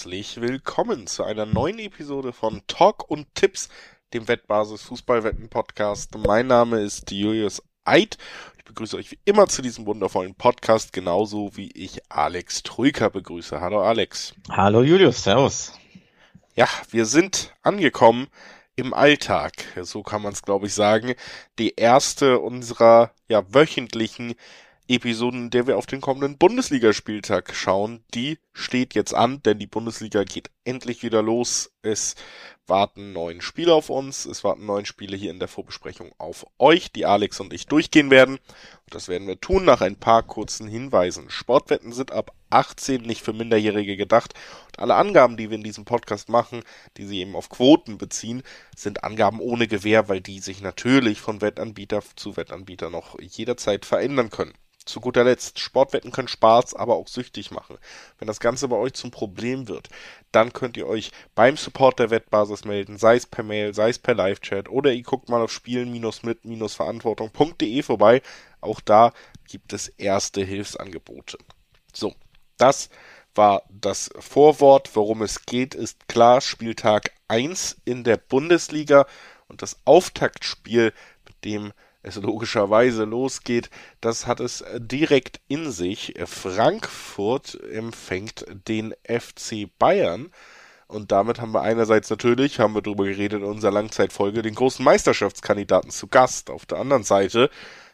herzlich willkommen zu einer neuen Episode von Talk und Tipps, dem Wettbasis Fußballwetten Podcast. Mein Name ist Julius Eid. Ich begrüße euch wie immer zu diesem wundervollen Podcast, genauso wie ich Alex Troika begrüße. Hallo Alex. Hallo Julius, servus. Ja, wir sind angekommen im Alltag, so kann man es glaube ich sagen. Die erste unserer ja wöchentlichen Episoden, in der wir auf den kommenden Bundesligaspieltag schauen, die steht jetzt an, denn die Bundesliga geht endlich wieder los. Es warten neun Spiele auf uns, es warten neun Spiele hier in der Vorbesprechung auf euch, die Alex und ich durchgehen werden. Und das werden wir tun nach ein paar kurzen Hinweisen. Sportwetten sind ab 18 nicht für Minderjährige gedacht. Und alle Angaben, die wir in diesem Podcast machen, die sie eben auf Quoten beziehen, sind Angaben ohne Gewähr, weil die sich natürlich von Wettanbieter zu Wettanbieter noch jederzeit verändern können. Zu guter Letzt, Sportwetten können Spaß, aber auch süchtig machen. Wenn das Ganze bei euch zum Problem wird, dann könnt ihr euch beim Support der Wettbasis melden, sei es per Mail, sei es per Live-Chat oder ihr guckt mal auf spielen-mit-verantwortung.de vorbei. Auch da gibt es erste Hilfsangebote. So, das war das Vorwort. Worum es geht, ist klar. Spieltag 1 in der Bundesliga und das Auftaktspiel, mit dem es logischerweise losgeht, das hat es direkt in sich. Frankfurt empfängt den FC Bayern. Und damit haben wir einerseits natürlich, haben wir darüber geredet in unserer Langzeitfolge, den großen Meisterschaftskandidaten zu Gast. Auf der anderen Seite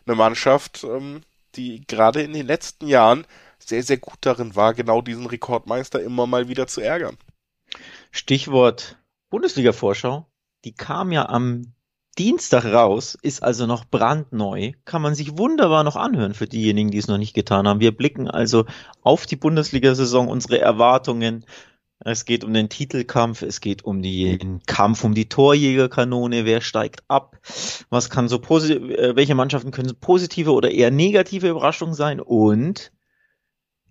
eine Mannschaft, ähm, die gerade in den letzten Jahren sehr, sehr gut darin war, genau diesen Rekordmeister immer mal wieder zu ärgern. Stichwort Bundesliga-Vorschau. Die kam ja am Dienstag raus, ist also noch brandneu, kann man sich wunderbar noch anhören für diejenigen, die es noch nicht getan haben. Wir blicken also auf die Bundesliga-Saison, unsere Erwartungen. Es geht um den Titelkampf, es geht um den Kampf um die Torjägerkanone, wer steigt ab, was kann so äh, welche Mannschaften können positive oder eher negative Überraschungen sein und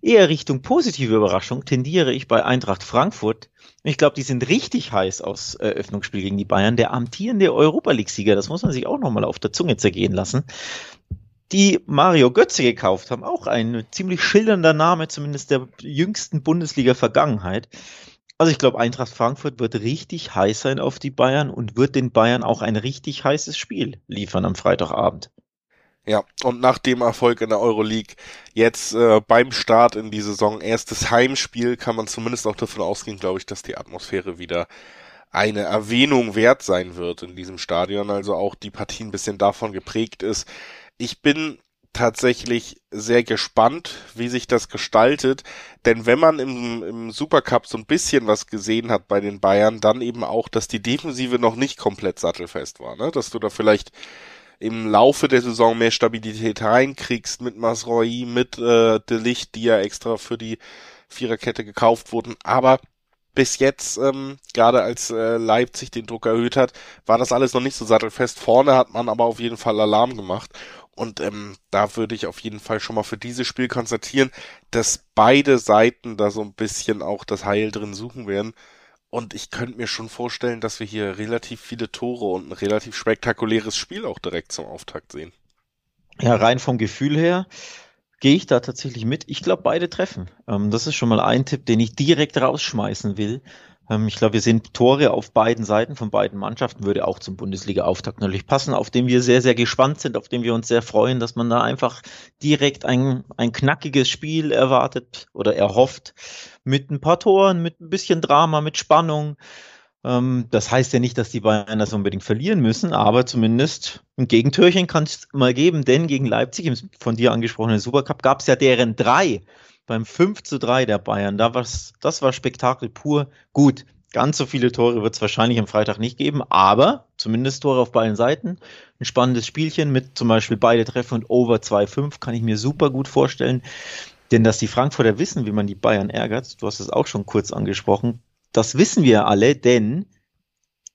eher Richtung positive Überraschung tendiere ich bei Eintracht Frankfurt. Ich glaube, die sind richtig heiß aus Eröffnungsspiel gegen die Bayern. Der amtierende Europa League-Sieger, das muss man sich auch nochmal auf der Zunge zergehen lassen. Die Mario Götze gekauft haben, auch ein ziemlich schillernder Name, zumindest der jüngsten Bundesliga-Vergangenheit. Also ich glaube, Eintracht Frankfurt wird richtig heiß sein auf die Bayern und wird den Bayern auch ein richtig heißes Spiel liefern am Freitagabend. Ja, und nach dem Erfolg in der Euroleague, jetzt äh, beim Start in die Saison, erstes Heimspiel, kann man zumindest auch davon ausgehen, glaube ich, dass die Atmosphäre wieder eine Erwähnung wert sein wird in diesem Stadion, also auch die Partie ein bisschen davon geprägt ist. Ich bin tatsächlich sehr gespannt, wie sich das gestaltet, denn wenn man im, im Supercup so ein bisschen was gesehen hat bei den Bayern, dann eben auch, dass die Defensive noch nicht komplett sattelfest war, ne? dass du da vielleicht im Laufe der Saison mehr Stabilität reinkriegst mit Masroi, mit äh, De Licht, die ja extra für die Viererkette gekauft wurden. Aber bis jetzt, ähm, gerade als äh, Leipzig den Druck erhöht hat, war das alles noch nicht so sattelfest. Vorne hat man aber auf jeden Fall Alarm gemacht. Und ähm, da würde ich auf jeden Fall schon mal für dieses Spiel konstatieren, dass beide Seiten da so ein bisschen auch das Heil drin suchen werden. Und ich könnte mir schon vorstellen, dass wir hier relativ viele Tore und ein relativ spektakuläres Spiel auch direkt zum Auftakt sehen. Ja, rein vom Gefühl her gehe ich da tatsächlich mit. Ich glaube, beide treffen. Ähm, das ist schon mal ein Tipp, den ich direkt rausschmeißen will. Ähm, ich glaube, wir sehen Tore auf beiden Seiten von beiden Mannschaften, würde auch zum Bundesliga-Auftakt natürlich passen, auf dem wir sehr, sehr gespannt sind, auf dem wir uns sehr freuen, dass man da einfach direkt ein, ein knackiges Spiel erwartet oder erhofft mit ein paar Toren, mit ein bisschen Drama, mit Spannung. Ähm, das heißt ja nicht, dass die Bayern das unbedingt verlieren müssen, aber zumindest ein Gegentürchen kann es mal geben, denn gegen Leipzig, im von dir angesprochenen Supercup, gab es ja deren drei beim 5 zu 3 der Bayern. Da war's, das war Spektakel pur. Gut, ganz so viele Tore wird es wahrscheinlich am Freitag nicht geben, aber zumindest Tore auf beiden Seiten. Ein spannendes Spielchen mit zum Beispiel beide Treffer und Over 2-5 kann ich mir super gut vorstellen. Denn dass die Frankfurter wissen, wie man die Bayern ärgert, du hast es auch schon kurz angesprochen, das wissen wir alle, denn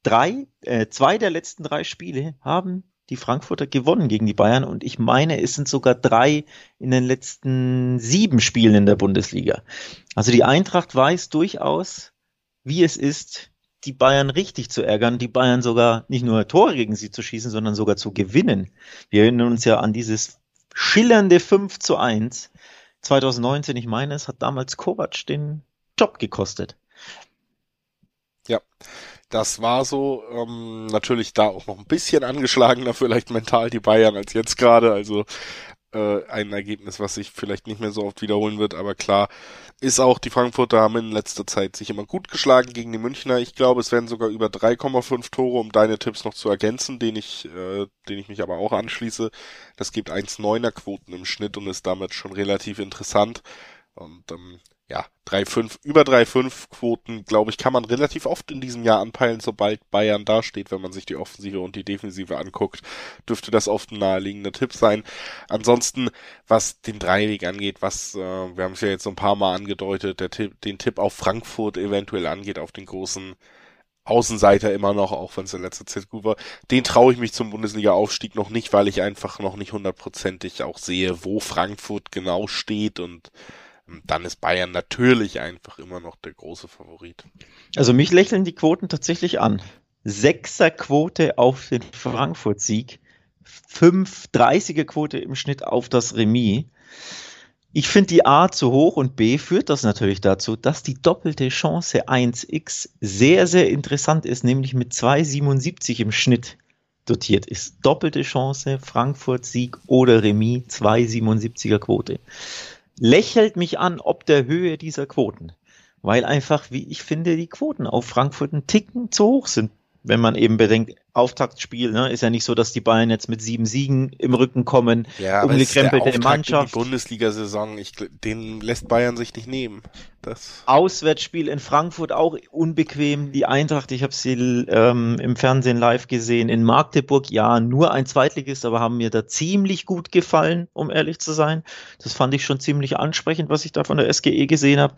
drei, äh, zwei der letzten drei Spiele haben die Frankfurter gewonnen gegen die Bayern und ich meine, es sind sogar drei in den letzten sieben Spielen in der Bundesliga. Also die Eintracht weiß durchaus, wie es ist, die Bayern richtig zu ärgern, die Bayern sogar nicht nur Tore gegen sie zu schießen, sondern sogar zu gewinnen. Wir erinnern uns ja an dieses schillernde 5 zu 1 2019, ich meine, es hat damals Kovac den Job gekostet. Ja, das war so. Ähm, natürlich da auch noch ein bisschen angeschlagener vielleicht mental die Bayern als jetzt gerade. Also äh, ein Ergebnis, was sich vielleicht nicht mehr so oft wiederholen wird, aber klar ist auch, die Frankfurter haben in letzter Zeit sich immer gut geschlagen gegen die Münchner. Ich glaube, es werden sogar über 3,5 Tore, um deine Tipps noch zu ergänzen, den ich, äh, den ich mich aber auch anschließe. Das gibt 1,9er Quoten im Schnitt und ist damit schon relativ interessant. Und ähm, ja, 3-5, über 3-5 Quoten, glaube ich, kann man relativ oft in diesem Jahr anpeilen, sobald Bayern dasteht, wenn man sich die Offensive und die Defensive anguckt, dürfte das oft ein naheliegender Tipp sein. Ansonsten, was den Dreiweg angeht, was, äh, wir haben es ja jetzt so ein paar Mal angedeutet, der Tipp, den Tipp auf Frankfurt eventuell angeht, auf den großen Außenseiter immer noch, auch wenn es in letzter Zeit gut war. Den traue ich mich zum Bundesliga-Aufstieg noch nicht, weil ich einfach noch nicht hundertprozentig auch sehe, wo Frankfurt genau steht und dann ist Bayern natürlich einfach immer noch der große Favorit. Also mich lächeln die Quoten tatsächlich an. Sechser Quote auf den Frankfurt-Sieg, 5,30er Quote im Schnitt auf das Remis. Ich finde die A zu hoch und B führt das natürlich dazu, dass die doppelte Chance 1x sehr, sehr interessant ist, nämlich mit 2,77 im Schnitt dotiert ist. Doppelte Chance, Frankfurt Sieg oder Remis, 2,77er Quote lächelt mich an, ob der Höhe dieser Quoten. Weil einfach, wie ich finde, die Quoten auf Frankfurt ein Ticken zu hoch sind. Wenn man eben bedenkt, Auftaktspiel, ne, ist ja nicht so, dass die Bayern jetzt mit sieben Siegen im Rücken kommen, ja, umgekrempelte Mannschaft. Die Bundesliga-Saison, den lässt Bayern sich nicht nehmen. Das Auswärtsspiel in Frankfurt auch unbequem. Die Eintracht, ich habe sie ähm, im Fernsehen live gesehen. In Magdeburg, ja, nur ein Zweitligist, aber haben mir da ziemlich gut gefallen, um ehrlich zu sein. Das fand ich schon ziemlich ansprechend, was ich da von der SGE gesehen habe.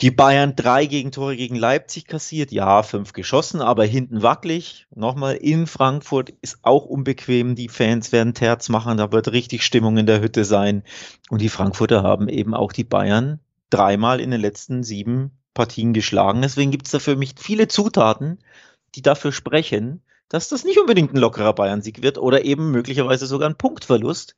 Die Bayern drei Gegentore gegen Leipzig kassiert, ja, fünf geschossen, aber hinten wackelig. Nochmal in Frankfurt ist auch unbequem. Die Fans werden Terz machen, da wird richtig Stimmung in der Hütte sein. Und die Frankfurter haben eben auch die Bayern dreimal in den letzten sieben Partien geschlagen. Deswegen gibt es da für mich viele Zutaten, die dafür sprechen, dass das nicht unbedingt ein lockerer Bayern-Sieg wird oder eben möglicherweise sogar ein Punktverlust.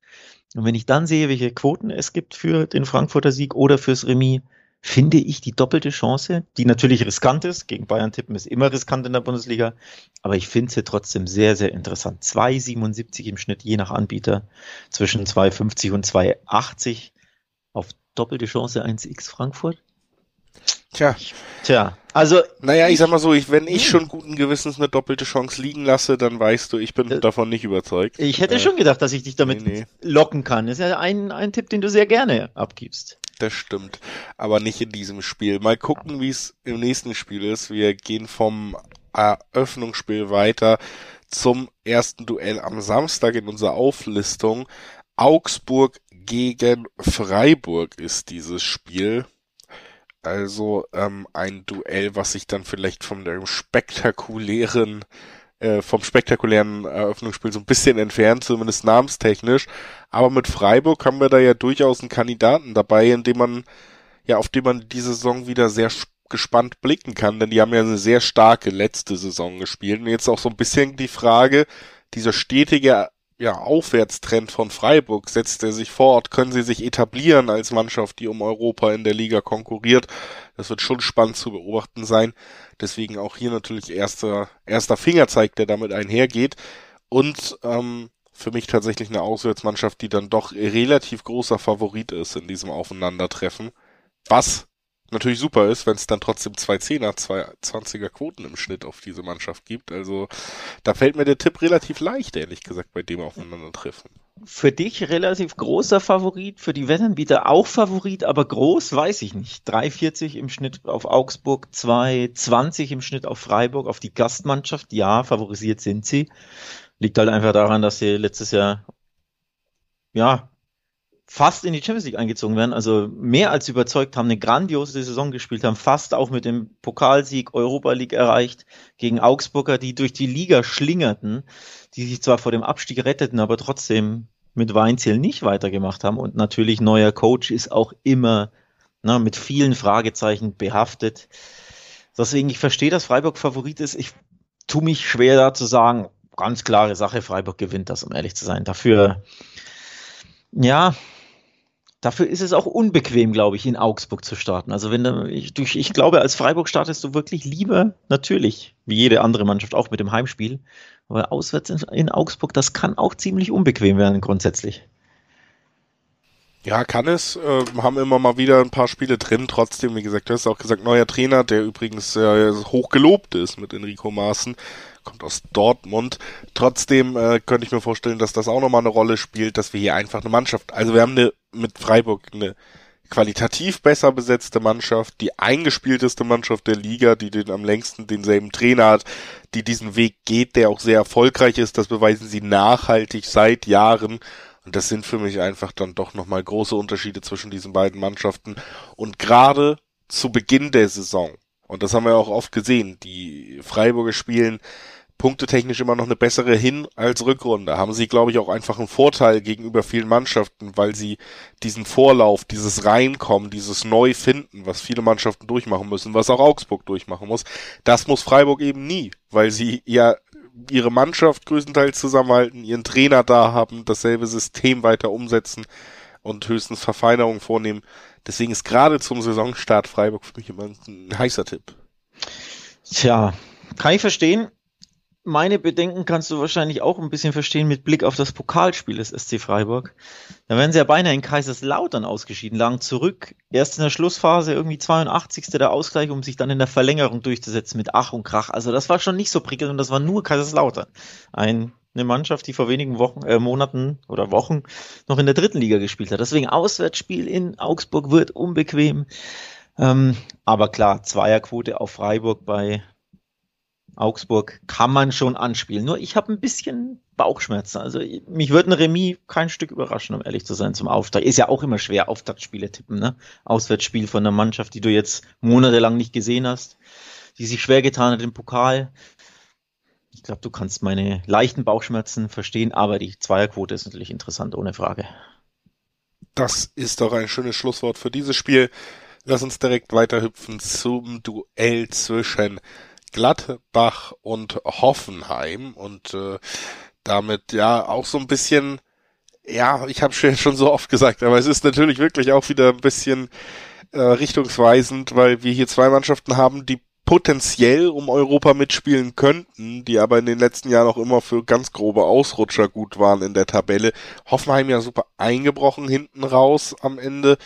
Und wenn ich dann sehe, welche Quoten es gibt für den Frankfurter Sieg oder fürs Remis, finde ich die doppelte Chance, die natürlich riskant ist. Gegen Bayern tippen ist immer riskant in der Bundesliga. Aber ich finde sie trotzdem sehr, sehr interessant. 2,77 im Schnitt, je nach Anbieter. Zwischen 2,50 und 2,80 auf doppelte Chance 1x Frankfurt. Tja. Tja, also. Naja, ich sag mal so, ich, wenn ich schon guten Gewissens eine doppelte Chance liegen lasse, dann weißt du, ich bin äh, davon nicht überzeugt. Ich hätte äh, schon gedacht, dass ich dich damit nee, nee. locken kann. Das ist ja ein, ein Tipp, den du sehr gerne abgibst das stimmt. Aber nicht in diesem Spiel. Mal gucken, wie es im nächsten Spiel ist. Wir gehen vom Eröffnungsspiel weiter zum ersten Duell am Samstag in unserer Auflistung. Augsburg gegen Freiburg ist dieses Spiel. Also ähm, ein Duell, was sich dann vielleicht von dem spektakulären äh, vom spektakulären Eröffnungsspiel so ein bisschen entfernt, zumindest namenstechnisch. Aber mit Freiburg haben wir da ja durchaus einen Kandidaten dabei, in dem man, ja, auf dem man diese Saison wieder sehr gespannt blicken kann, denn die haben ja eine sehr starke letzte Saison gespielt. Und jetzt auch so ein bisschen die Frage, dieser stetige ja, Aufwärtstrend von Freiburg setzt er sich fort? Können sie sich etablieren als Mannschaft, die um Europa in der Liga konkurriert? Das wird schon spannend zu beobachten sein. Deswegen auch hier natürlich erster, erster Fingerzeig, der damit einhergeht. Und ähm, für mich tatsächlich eine Auswärtsmannschaft, die dann doch relativ großer Favorit ist in diesem Aufeinandertreffen. Was natürlich super ist, wenn es dann trotzdem zwei Zehner, zwei Zwanziger Quoten im Schnitt auf diese Mannschaft gibt. Also da fällt mir der Tipp relativ leicht, ehrlich gesagt, bei dem Aufeinandertreffen. Für dich relativ großer Favorit, für die Wettanbieter auch Favorit, aber groß weiß ich nicht. 3,40 im Schnitt auf Augsburg, 2,20 im Schnitt auf Freiburg, auf die Gastmannschaft. Ja, favorisiert sind sie. Liegt halt einfach daran, dass sie letztes Jahr ja fast in die Champions League eingezogen werden, also mehr als überzeugt haben, eine grandiose Saison gespielt haben, fast auch mit dem Pokalsieg Europa League erreicht gegen Augsburger, die durch die Liga schlingerten, die sich zwar vor dem Abstieg retteten, aber trotzdem mit Weinziel nicht weitergemacht haben und natürlich neuer Coach ist auch immer na, mit vielen Fragezeichen behaftet. Deswegen, ich verstehe, dass Freiburg Favorit ist. Ich tue mich schwer da zu sagen, ganz klare Sache, Freiburg gewinnt das, um ehrlich zu sein. Dafür, ja, Dafür ist es auch unbequem, glaube ich, in Augsburg zu starten. Also wenn du, ich, ich glaube, als Freiburg startest du wirklich lieber, natürlich, wie jede andere Mannschaft, auch mit dem Heimspiel. Aber auswärts in, Augsburg, das kann auch ziemlich unbequem werden grundsätzlich. Ja, kann es. Äh, haben immer mal wieder ein paar Spiele drin. Trotzdem, wie gesagt, du hast auch gesagt, neuer Trainer, der übrigens äh, hoch ist mit Enrico Maaßen kommt aus Dortmund. Trotzdem äh, könnte ich mir vorstellen, dass das auch nochmal eine Rolle spielt, dass wir hier einfach eine Mannschaft, also wir haben eine mit Freiburg eine qualitativ besser besetzte Mannschaft, die eingespielteste Mannschaft der Liga, die den am längsten denselben Trainer hat, die diesen Weg geht, der auch sehr erfolgreich ist. Das beweisen sie nachhaltig seit Jahren. Und das sind für mich einfach dann doch nochmal große Unterschiede zwischen diesen beiden Mannschaften. Und gerade zu Beginn der Saison, und das haben wir auch oft gesehen, die Freiburger spielen punktetechnisch immer noch eine bessere Hin- als Rückrunde. Haben sie, glaube ich, auch einfach einen Vorteil gegenüber vielen Mannschaften, weil sie diesen Vorlauf, dieses Reinkommen, dieses Neufinden, was viele Mannschaften durchmachen müssen, was auch Augsburg durchmachen muss, das muss Freiburg eben nie, weil sie ja ihre Mannschaft größtenteils zusammenhalten, ihren Trainer da haben, dasselbe System weiter umsetzen und höchstens Verfeinerungen vornehmen. Deswegen ist gerade zum Saisonstart Freiburg für mich immer ein heißer Tipp. Tja, kann ich verstehen meine Bedenken kannst du wahrscheinlich auch ein bisschen verstehen mit Blick auf das Pokalspiel des SC Freiburg. Da wären sie ja beinahe in Kaiserslautern ausgeschieden, lagen zurück. Erst in der Schlussphase irgendwie 82. der Ausgleich, um sich dann in der Verlängerung durchzusetzen mit Ach und Krach. Also das war schon nicht so prickelnd und das war nur Kaiserslautern. Ein, eine Mannschaft, die vor wenigen Wochen, äh, Monaten oder Wochen noch in der dritten Liga gespielt hat. Deswegen Auswärtsspiel in Augsburg wird unbequem. Ähm, aber klar, Zweierquote auf Freiburg bei Augsburg kann man schon anspielen. Nur ich habe ein bisschen Bauchschmerzen. Also mich würde ein Remis kein Stück überraschen, um ehrlich zu sein, zum Auftakt. Ist ja auch immer schwer, Auftaktspiele tippen, ne? Auswärtsspiel von einer Mannschaft, die du jetzt monatelang nicht gesehen hast, die sich schwer getan hat im Pokal. Ich glaube, du kannst meine leichten Bauchschmerzen verstehen, aber die Zweierquote ist natürlich interessant, ohne Frage. Das ist doch ein schönes Schlusswort für dieses Spiel. Lass uns direkt weiterhüpfen zum Duell zwischen Gladbach und Hoffenheim und äh, damit ja auch so ein bisschen, ja, ich habe schon so oft gesagt, aber es ist natürlich wirklich auch wieder ein bisschen äh, richtungsweisend, weil wir hier zwei Mannschaften haben, die potenziell um Europa mitspielen könnten, die aber in den letzten Jahren auch immer für ganz grobe Ausrutscher gut waren in der Tabelle. Hoffenheim ja super eingebrochen hinten raus am Ende.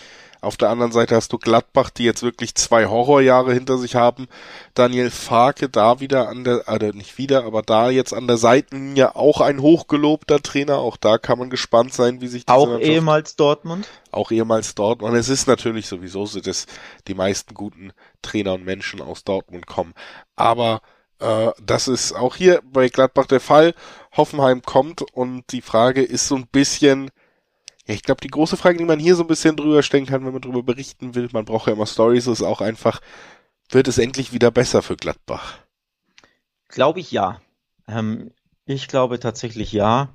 Auf der anderen Seite hast du Gladbach, die jetzt wirklich zwei Horrorjahre hinter sich haben. Daniel Farke da wieder an der, also nicht wieder, aber da jetzt an der Seitenlinie auch ein hochgelobter Trainer. Auch da kann man gespannt sein, wie sich diese Auch ehemals Dortmund? Auch ehemals Dortmund. Es ist natürlich sowieso so, dass die meisten guten Trainer und Menschen aus Dortmund kommen. Aber äh, das ist auch hier bei Gladbach der Fall. Hoffenheim kommt und die Frage ist so ein bisschen, ja, ich glaube, die große Frage, die man hier so ein bisschen drüber stellen kann, wenn man drüber berichten will, man braucht ja immer Stories, ist auch einfach, wird es endlich wieder besser für Gladbach? Glaube ich ja. Ähm, ich glaube tatsächlich ja.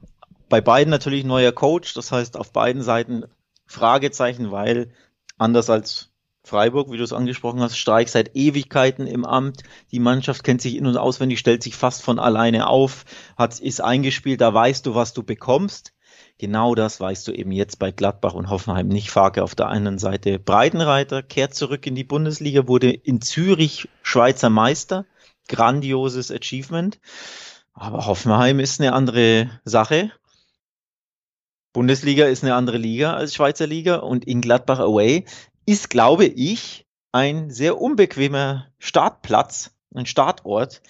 Bei beiden natürlich neuer Coach, das heißt auf beiden Seiten Fragezeichen, weil anders als Freiburg, wie du es angesprochen hast, Streik seit Ewigkeiten im Amt. Die Mannschaft kennt sich in- und auswendig, stellt sich fast von alleine auf, hat, ist eingespielt, da weißt du, was du bekommst. Genau das weißt du eben jetzt bei Gladbach und Hoffenheim nicht. Farke auf der einen Seite Breitenreiter, kehrt zurück in die Bundesliga, wurde in Zürich Schweizer Meister. Grandioses Achievement. Aber Hoffenheim ist eine andere Sache. Bundesliga ist eine andere Liga als Schweizer Liga und in Gladbach Away ist, glaube ich, ein sehr unbequemer Startplatz, ein Startort,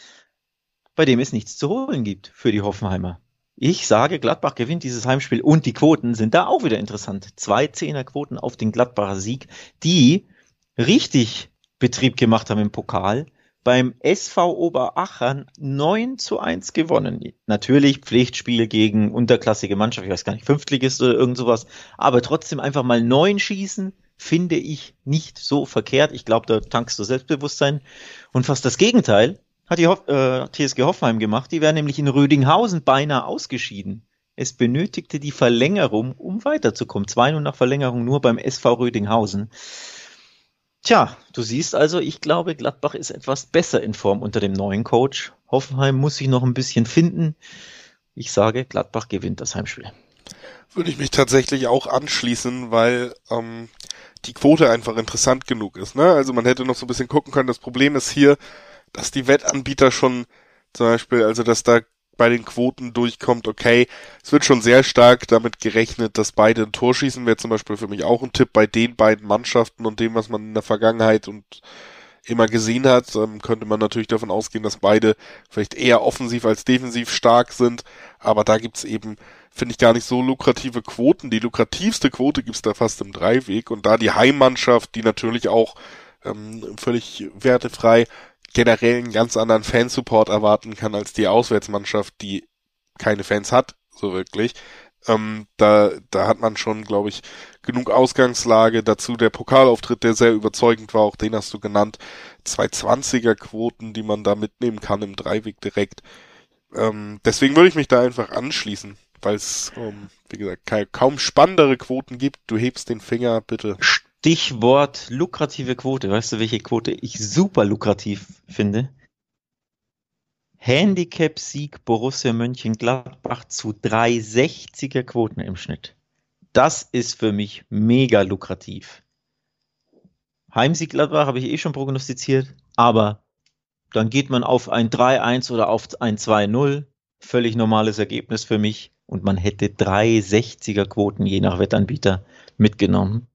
bei dem es nichts zu holen gibt für die Hoffenheimer. Ich sage, Gladbach gewinnt dieses Heimspiel und die Quoten sind da auch wieder interessant. Zwei Zehnerquoten auf den Gladbacher Sieg, die richtig Betrieb gemacht haben im Pokal. Beim SV Oberachern 9 zu 1 gewonnen. Natürlich Pflichtspiel gegen unterklassige Mannschaft, ich weiß gar nicht, Fünftligist oder irgend sowas, aber trotzdem einfach mal neun schießen, finde ich nicht so verkehrt. Ich glaube, da tankst du Selbstbewusstsein. Und fast das Gegenteil, hat die Hoff äh, TSG Hoffenheim gemacht. Die wären nämlich in Rödinghausen beinahe ausgeschieden. Es benötigte die Verlängerung, um weiterzukommen. 2-0 nach Verlängerung nur beim SV Rödinghausen. Tja, du siehst also, ich glaube, Gladbach ist etwas besser in Form unter dem neuen Coach. Hoffenheim muss sich noch ein bisschen finden. Ich sage, Gladbach gewinnt das Heimspiel. Würde ich mich tatsächlich auch anschließen, weil ähm, die Quote einfach interessant genug ist. Ne? Also man hätte noch so ein bisschen gucken können. Das Problem ist hier, dass die Wettanbieter schon zum Beispiel, also dass da bei den Quoten durchkommt, okay, es wird schon sehr stark damit gerechnet, dass beide ein Tor schießen, wäre zum Beispiel für mich auch ein Tipp bei den beiden Mannschaften und dem, was man in der Vergangenheit und immer gesehen hat, ähm, könnte man natürlich davon ausgehen, dass beide vielleicht eher offensiv als defensiv stark sind, aber da gibt's eben, finde ich, gar nicht so lukrative Quoten. Die lukrativste Quote gibt's da fast im Dreiweg und da die Heimmannschaft, die natürlich auch ähm, völlig wertefrei generell einen ganz anderen Fansupport erwarten kann als die Auswärtsmannschaft, die keine Fans hat, so wirklich. Ähm, da, da hat man schon, glaube ich, genug Ausgangslage. Dazu der Pokalauftritt, der sehr überzeugend war, auch den hast du genannt. 220er Quoten, die man da mitnehmen kann im Dreiweg direkt. Ähm, deswegen würde ich mich da einfach anschließen, weil es, ähm, wie gesagt, kaum spannendere Quoten gibt. Du hebst den Finger, bitte. Stichwort lukrative Quote. Weißt du, welche Quote ich super lukrativ finde? Handicap-Sieg Borussia Mönchengladbach zu 360er Quoten im Schnitt. Das ist für mich mega lukrativ. Heimsieg Gladbach habe ich eh schon prognostiziert, aber dann geht man auf ein 3-1 oder auf ein 2-0. Völlig normales Ergebnis für mich. Und man hätte 360er Quoten je nach Wettanbieter mitgenommen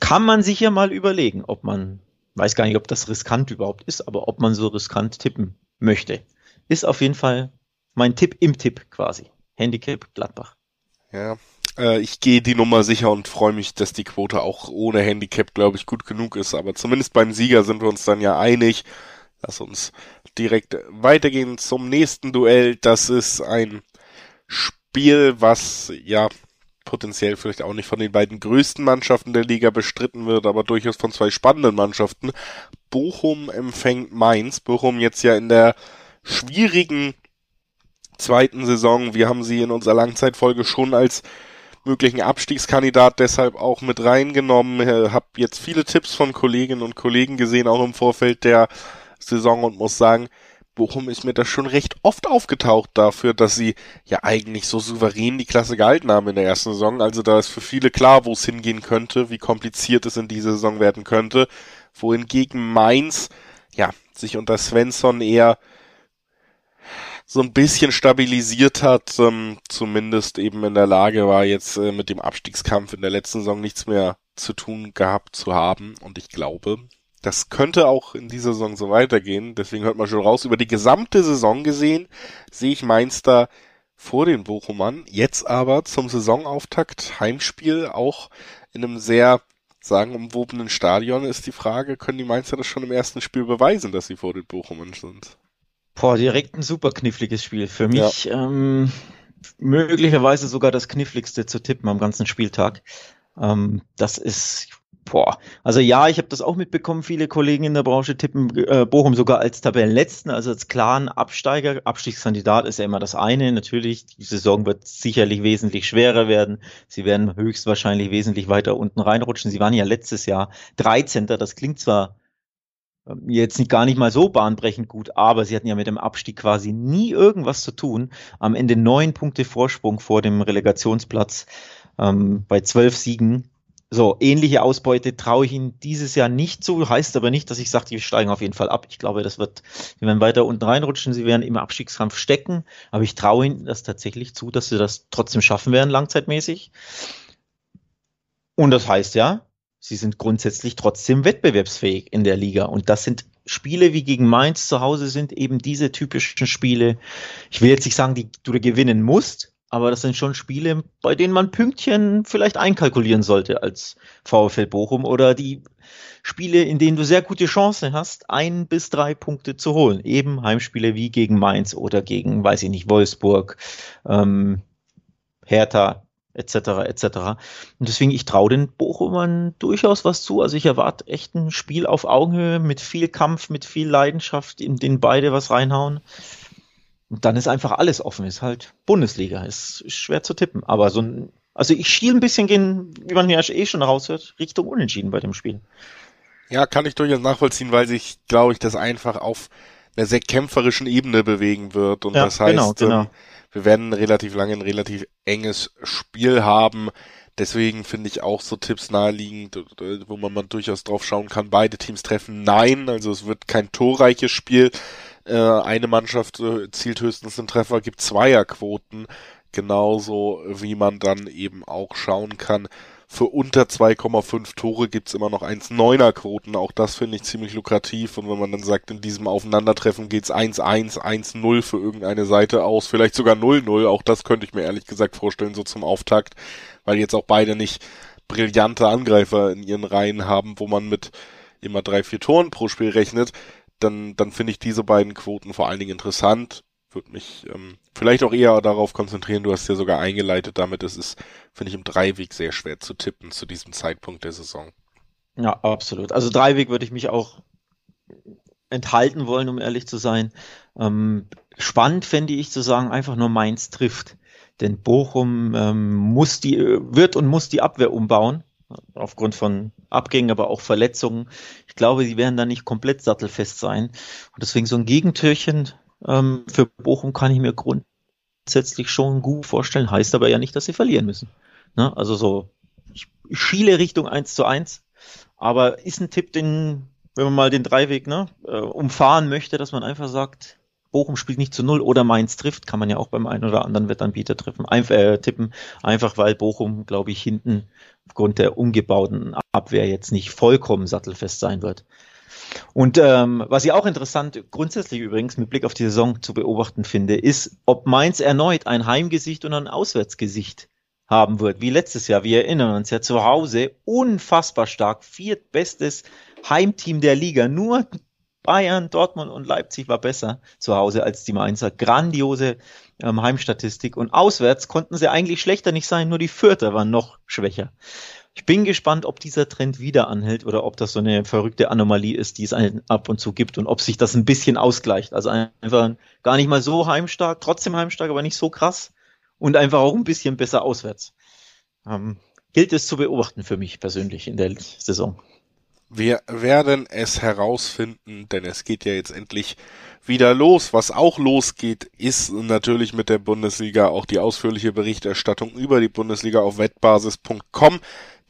kann man sich ja mal überlegen, ob man, weiß gar nicht, ob das riskant überhaupt ist, aber ob man so riskant tippen möchte. Ist auf jeden Fall mein Tipp im Tipp quasi. Handicap Gladbach. Ja, äh, ich gehe die Nummer sicher und freue mich, dass die Quote auch ohne Handicap, glaube ich, gut genug ist. Aber zumindest beim Sieger sind wir uns dann ja einig. Lass uns direkt weitergehen zum nächsten Duell. Das ist ein Spiel, was ja potenziell vielleicht auch nicht von den beiden größten Mannschaften der Liga bestritten wird, aber durchaus von zwei spannenden Mannschaften. Bochum empfängt Mainz. Bochum jetzt ja in der schwierigen zweiten Saison. Wir haben sie in unserer Langzeitfolge schon als möglichen Abstiegskandidat deshalb auch mit reingenommen. Äh, hab jetzt viele Tipps von Kolleginnen und Kollegen gesehen, auch im Vorfeld der Saison und muss sagen, Bochum ist mir das schon recht oft aufgetaucht dafür, dass sie ja eigentlich so souverän die Klasse gehalten haben in der ersten Saison. Also da ist für viele klar, wo es hingehen könnte, wie kompliziert es in dieser Saison werden könnte. Wohingegen Mainz, ja, sich unter Svensson eher so ein bisschen stabilisiert hat, ähm, zumindest eben in der Lage war, jetzt äh, mit dem Abstiegskampf in der letzten Saison nichts mehr zu tun gehabt zu haben. Und ich glaube, das könnte auch in dieser Saison so weitergehen. Deswegen hört man schon raus. Über die gesamte Saison gesehen sehe ich Mainz da vor den Bochumern. Jetzt aber zum Saisonauftakt Heimspiel auch in einem sehr sagen umwobenen Stadion ist die Frage, können die Mainzer das schon im ersten Spiel beweisen, dass sie vor den Bochumern sind? Boah, direkt ein super kniffliges Spiel. Für mich ja. ähm, möglicherweise sogar das kniffligste zu tippen am ganzen Spieltag. Ähm, das ist, Boah, also ja, ich habe das auch mitbekommen. Viele Kollegen in der Branche tippen äh, Bochum sogar als Tabellenletzten, also als klaren Absteiger. Abstiegskandidat ist ja immer das eine. Natürlich, die Saison wird sicherlich wesentlich schwerer werden. Sie werden höchstwahrscheinlich wesentlich weiter unten reinrutschen. Sie waren ja letztes Jahr 13. Das klingt zwar ähm, jetzt nicht, gar nicht mal so bahnbrechend gut, aber sie hatten ja mit dem Abstieg quasi nie irgendwas zu tun. Am Ende neun Punkte Vorsprung vor dem Relegationsplatz ähm, bei zwölf Siegen so, ähnliche Ausbeute traue ich ihnen dieses Jahr nicht zu, heißt aber nicht, dass ich sage, die steigen auf jeden Fall ab. Ich glaube, das wird, sie werden weiter unten reinrutschen, sie werden im Abstiegskampf stecken, aber ich traue ihnen das tatsächlich zu, dass sie das trotzdem schaffen werden, langzeitmäßig. Und das heißt ja, sie sind grundsätzlich trotzdem wettbewerbsfähig in der Liga. Und das sind Spiele wie gegen Mainz zu Hause sind eben diese typischen Spiele. Ich will jetzt nicht sagen, die du gewinnen musst, aber das sind schon Spiele, bei denen man Pünktchen vielleicht einkalkulieren sollte als VfL Bochum oder die Spiele, in denen du sehr gute Chancen hast, ein bis drei Punkte zu holen. Eben Heimspiele wie gegen Mainz oder gegen, weiß ich nicht, Wolfsburg, ähm, Hertha, etc. etc. Und deswegen, ich traue den Bochumern durchaus was zu. Also ich erwarte echt ein Spiel auf Augenhöhe mit viel Kampf, mit viel Leidenschaft, in den beide was reinhauen. Und dann ist einfach alles offen, ist halt Bundesliga, ist, ist schwer zu tippen. Aber so ein, also ich schiel ein bisschen gehen, wie man ja eh schon raushört, Richtung Unentschieden bei dem Spiel. Ja, kann ich durchaus nachvollziehen, weil sich, glaube ich, das einfach auf einer sehr kämpferischen Ebene bewegen wird. Und ja, das heißt, genau, genau. Ähm, wir werden relativ lange ein relativ enges Spiel haben. Deswegen finde ich auch so Tipps naheliegend, wo man mal durchaus drauf schauen kann. Beide Teams treffen Nein, also es wird kein torreiches Spiel. Äh, eine Mannschaft äh, zielt höchstens einen Treffer, gibt Zweierquoten. Genauso wie man dann eben auch schauen kann, für unter 2,5 Tore gibt's immer noch 1,9er Quoten. Auch das finde ich ziemlich lukrativ. Und wenn man dann sagt, in diesem Aufeinandertreffen geht's 1-1, 1-0 für irgendeine Seite aus, vielleicht sogar 0-0, auch das könnte ich mir ehrlich gesagt vorstellen, so zum Auftakt, weil jetzt auch beide nicht brillante Angreifer in ihren Reihen haben, wo man mit immer drei, vier Toren pro Spiel rechnet, dann, dann finde ich diese beiden Quoten vor allen Dingen interessant würde mich ähm, vielleicht auch eher darauf konzentrieren. Du hast ja sogar eingeleitet damit, es ist, finde ich, im Dreiweg sehr schwer zu tippen zu diesem Zeitpunkt der Saison. Ja, absolut. Also Dreiweg würde ich mich auch enthalten wollen, um ehrlich zu sein. Ähm, spannend fände ich zu sagen, einfach nur Mainz trifft. Denn Bochum ähm, muss die, wird und muss die Abwehr umbauen. Aufgrund von Abgängen, aber auch Verletzungen. Ich glaube, sie werden da nicht komplett sattelfest sein. Und deswegen so ein Gegentürchen ähm, für Bochum kann ich mir grundsätzlich schon gut vorstellen, heißt aber ja nicht, dass sie verlieren müssen. Ne? Also so, ich, ich schiele Richtung 1 zu 1, aber ist ein Tipp, den, wenn man mal den Dreiweg ne, äh, umfahren möchte, dass man einfach sagt, Bochum spielt nicht zu null oder Mainz trifft, kann man ja auch beim einen oder anderen Wettanbieter treffen, einfach, äh, tippen, einfach weil Bochum, glaube ich, hinten aufgrund der umgebauten Abwehr jetzt nicht vollkommen sattelfest sein wird. Und ähm, was ich auch interessant grundsätzlich übrigens mit Blick auf die Saison zu beobachten finde, ist, ob Mainz erneut ein Heimgesicht und ein Auswärtsgesicht haben wird, wie letztes Jahr. Wir erinnern uns ja zu Hause unfassbar stark, viertbestes Heimteam der Liga. Nur Bayern, Dortmund und Leipzig war besser zu Hause als die Mainzer. Grandiose ähm, Heimstatistik. Und auswärts konnten sie eigentlich schlechter nicht sein, nur die Fürther waren noch schwächer. Ich bin gespannt, ob dieser Trend wieder anhält oder ob das so eine verrückte Anomalie ist, die es ab und zu gibt und ob sich das ein bisschen ausgleicht. Also einfach gar nicht mal so heimstark, trotzdem heimstark, aber nicht so krass und einfach auch ein bisschen besser auswärts. Ähm, gilt es zu beobachten für mich persönlich in der Saison. Wir werden es herausfinden, denn es geht ja jetzt endlich wieder los. Was auch losgeht, ist natürlich mit der Bundesliga auch die ausführliche Berichterstattung über die Bundesliga auf wettbasis.com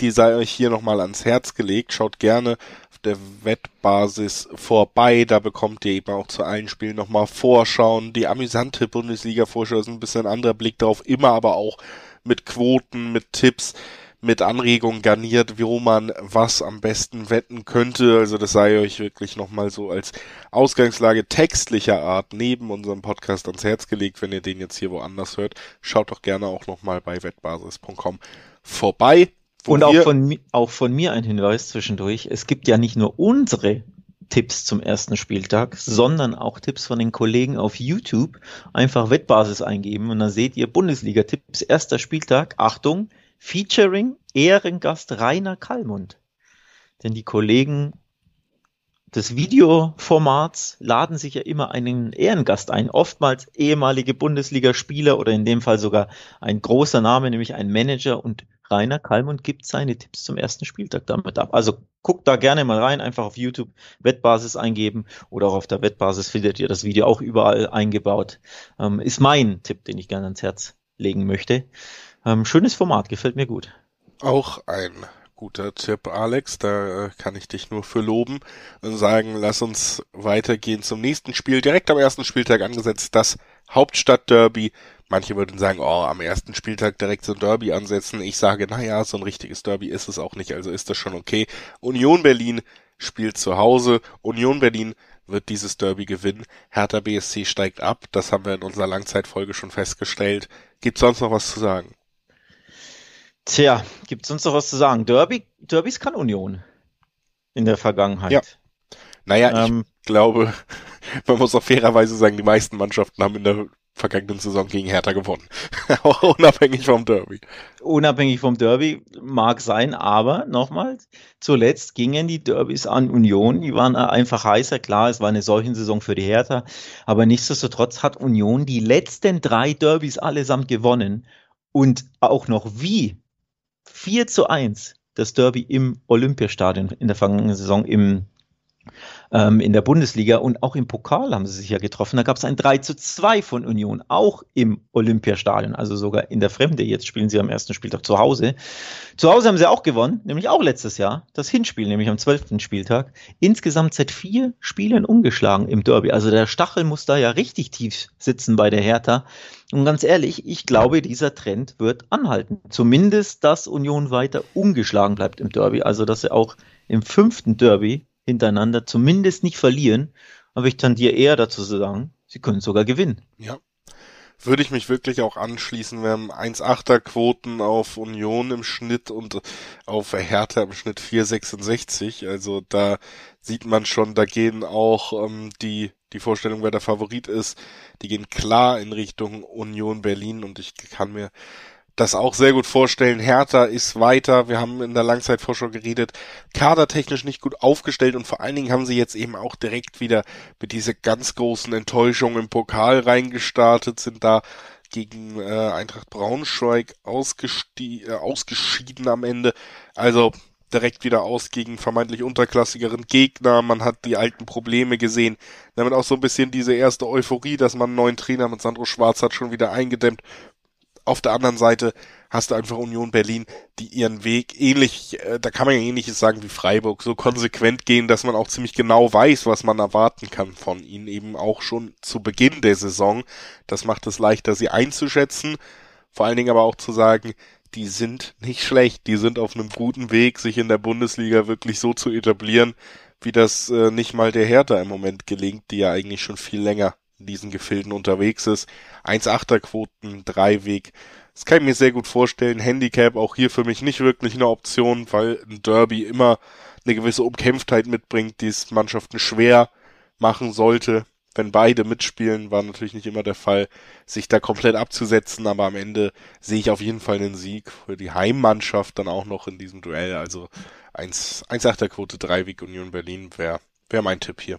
die sei euch hier nochmal ans Herz gelegt. Schaut gerne auf der Wettbasis vorbei. Da bekommt ihr eben auch zu allen Spielen nochmal Vorschauen. Die amüsante Bundesliga-Vorschau ist ein bisschen anderer Blick drauf. Immer aber auch mit Quoten, mit Tipps, mit Anregungen garniert, wo man was am besten wetten könnte. Also das sei euch wirklich nochmal so als Ausgangslage textlicher Art neben unserem Podcast ans Herz gelegt, wenn ihr den jetzt hier woanders hört. Schaut doch gerne auch nochmal bei wettbasis.com vorbei. Und auch von, auch von mir ein Hinweis zwischendurch. Es gibt ja nicht nur unsere Tipps zum ersten Spieltag, sondern auch Tipps von den Kollegen auf YouTube. Einfach Wettbasis eingeben und dann seht ihr Bundesliga-Tipps, erster Spieltag. Achtung, Featuring Ehrengast Rainer Kallmund. Denn die Kollegen des Videoformats laden sich ja immer einen Ehrengast ein, oftmals ehemalige Bundesligaspieler oder in dem Fall sogar ein großer Name, nämlich ein Manager und Rainer Kallmund gibt seine Tipps zum ersten Spieltag damit ab. Also guckt da gerne mal rein, einfach auf YouTube Wettbasis eingeben oder auch auf der Wettbasis findet ihr das Video auch überall eingebaut. Ähm, ist mein Tipp, den ich gerne ans Herz legen möchte. Ähm, schönes Format, gefällt mir gut. Auch ein guter Tipp, Alex. Da äh, kann ich dich nur für loben und sagen, lass uns weitergehen zum nächsten Spiel. Direkt am ersten Spieltag angesetzt, das Hauptstadtderby. Manche würden sagen, oh, am ersten Spieltag direkt so ein Derby ansetzen. Ich sage, naja, so ein richtiges Derby ist es auch nicht, also ist das schon okay. Union Berlin spielt zu Hause. Union Berlin wird dieses Derby gewinnen. Hertha BSC steigt ab. Das haben wir in unserer Langzeitfolge schon festgestellt. Gibt sonst noch was zu sagen? Tja, gibt sonst noch was zu sagen? Derby, Derbys kann Union in der Vergangenheit. Ja. Naja, ähm, ich glaube, man muss auch fairerweise sagen, die meisten Mannschaften haben in der vergangenen Saison gegen Hertha gewonnen. auch unabhängig vom Derby. Unabhängig vom Derby mag sein, aber nochmal, zuletzt gingen die Derbys an Union. Die waren einfach heißer. Klar, es war eine solche Saison für die Hertha. Aber nichtsdestotrotz hat Union die letzten drei Derbys allesamt gewonnen. Und auch noch wie 4 zu 1 das Derby im Olympiastadion in der vergangenen Saison im ähm, in der Bundesliga und auch im Pokal haben sie sich ja getroffen. Da gab es ein 3 zu 2 von Union, auch im Olympiastadion, also sogar in der Fremde. Jetzt spielen sie am ersten Spieltag zu Hause. Zu Hause haben sie auch gewonnen, nämlich auch letztes Jahr, das Hinspiel, nämlich am zwölften Spieltag. Insgesamt seit vier Spielen umgeschlagen im Derby. Also der Stachel muss da ja richtig tief sitzen bei der Hertha. Und ganz ehrlich, ich glaube, dieser Trend wird anhalten. Zumindest, dass Union weiter ungeschlagen bleibt im Derby. Also, dass sie auch im fünften Derby hintereinander zumindest nicht verlieren, aber ich tendiere eher dazu zu sagen, sie können sogar gewinnen. Ja. Würde ich mich wirklich auch anschließen. Wir haben 1,8er Quoten auf Union im Schnitt und auf Hertha im Schnitt 4,66. Also da sieht man schon, da gehen auch ähm, die, die Vorstellung, wer der Favorit ist, die gehen klar in Richtung Union Berlin und ich kann mir das auch sehr gut vorstellen. Hertha ist weiter. Wir haben in der Langzeitvorschau geredet. Kadertechnisch nicht gut aufgestellt und vor allen Dingen haben sie jetzt eben auch direkt wieder mit dieser ganz großen Enttäuschung im Pokal reingestartet, sind da gegen äh, Eintracht Braunschweig äh, ausgeschieden am Ende. Also direkt wieder aus gegen vermeintlich unterklassigeren Gegner. Man hat die alten Probleme gesehen. Damit auch so ein bisschen diese erste Euphorie, dass man einen neuen Trainer mit Sandro Schwarz hat, schon wieder eingedämmt. Auf der anderen Seite hast du einfach Union Berlin, die ihren Weg ähnlich, äh, da kann man ja ähnliches sagen wie Freiburg, so konsequent gehen, dass man auch ziemlich genau weiß, was man erwarten kann von ihnen, eben auch schon zu Beginn der Saison. Das macht es leichter, sie einzuschätzen, vor allen Dingen aber auch zu sagen, die sind nicht schlecht, die sind auf einem guten Weg, sich in der Bundesliga wirklich so zu etablieren, wie das äh, nicht mal der Hertha im Moment gelingt, die ja eigentlich schon viel länger in diesen Gefilden unterwegs ist. 1,8er Quoten, Dreiweg. Das kann ich mir sehr gut vorstellen. Handicap auch hier für mich nicht wirklich eine Option, weil ein Derby immer eine gewisse Umkämpftheit mitbringt, die es Mannschaften schwer machen sollte. Wenn beide mitspielen, war natürlich nicht immer der Fall, sich da komplett abzusetzen, aber am Ende sehe ich auf jeden Fall einen Sieg für die Heimmannschaft dann auch noch in diesem Duell. Also 1,8er Quote, Dreiweg Union Berlin wäre wär mein Tipp hier.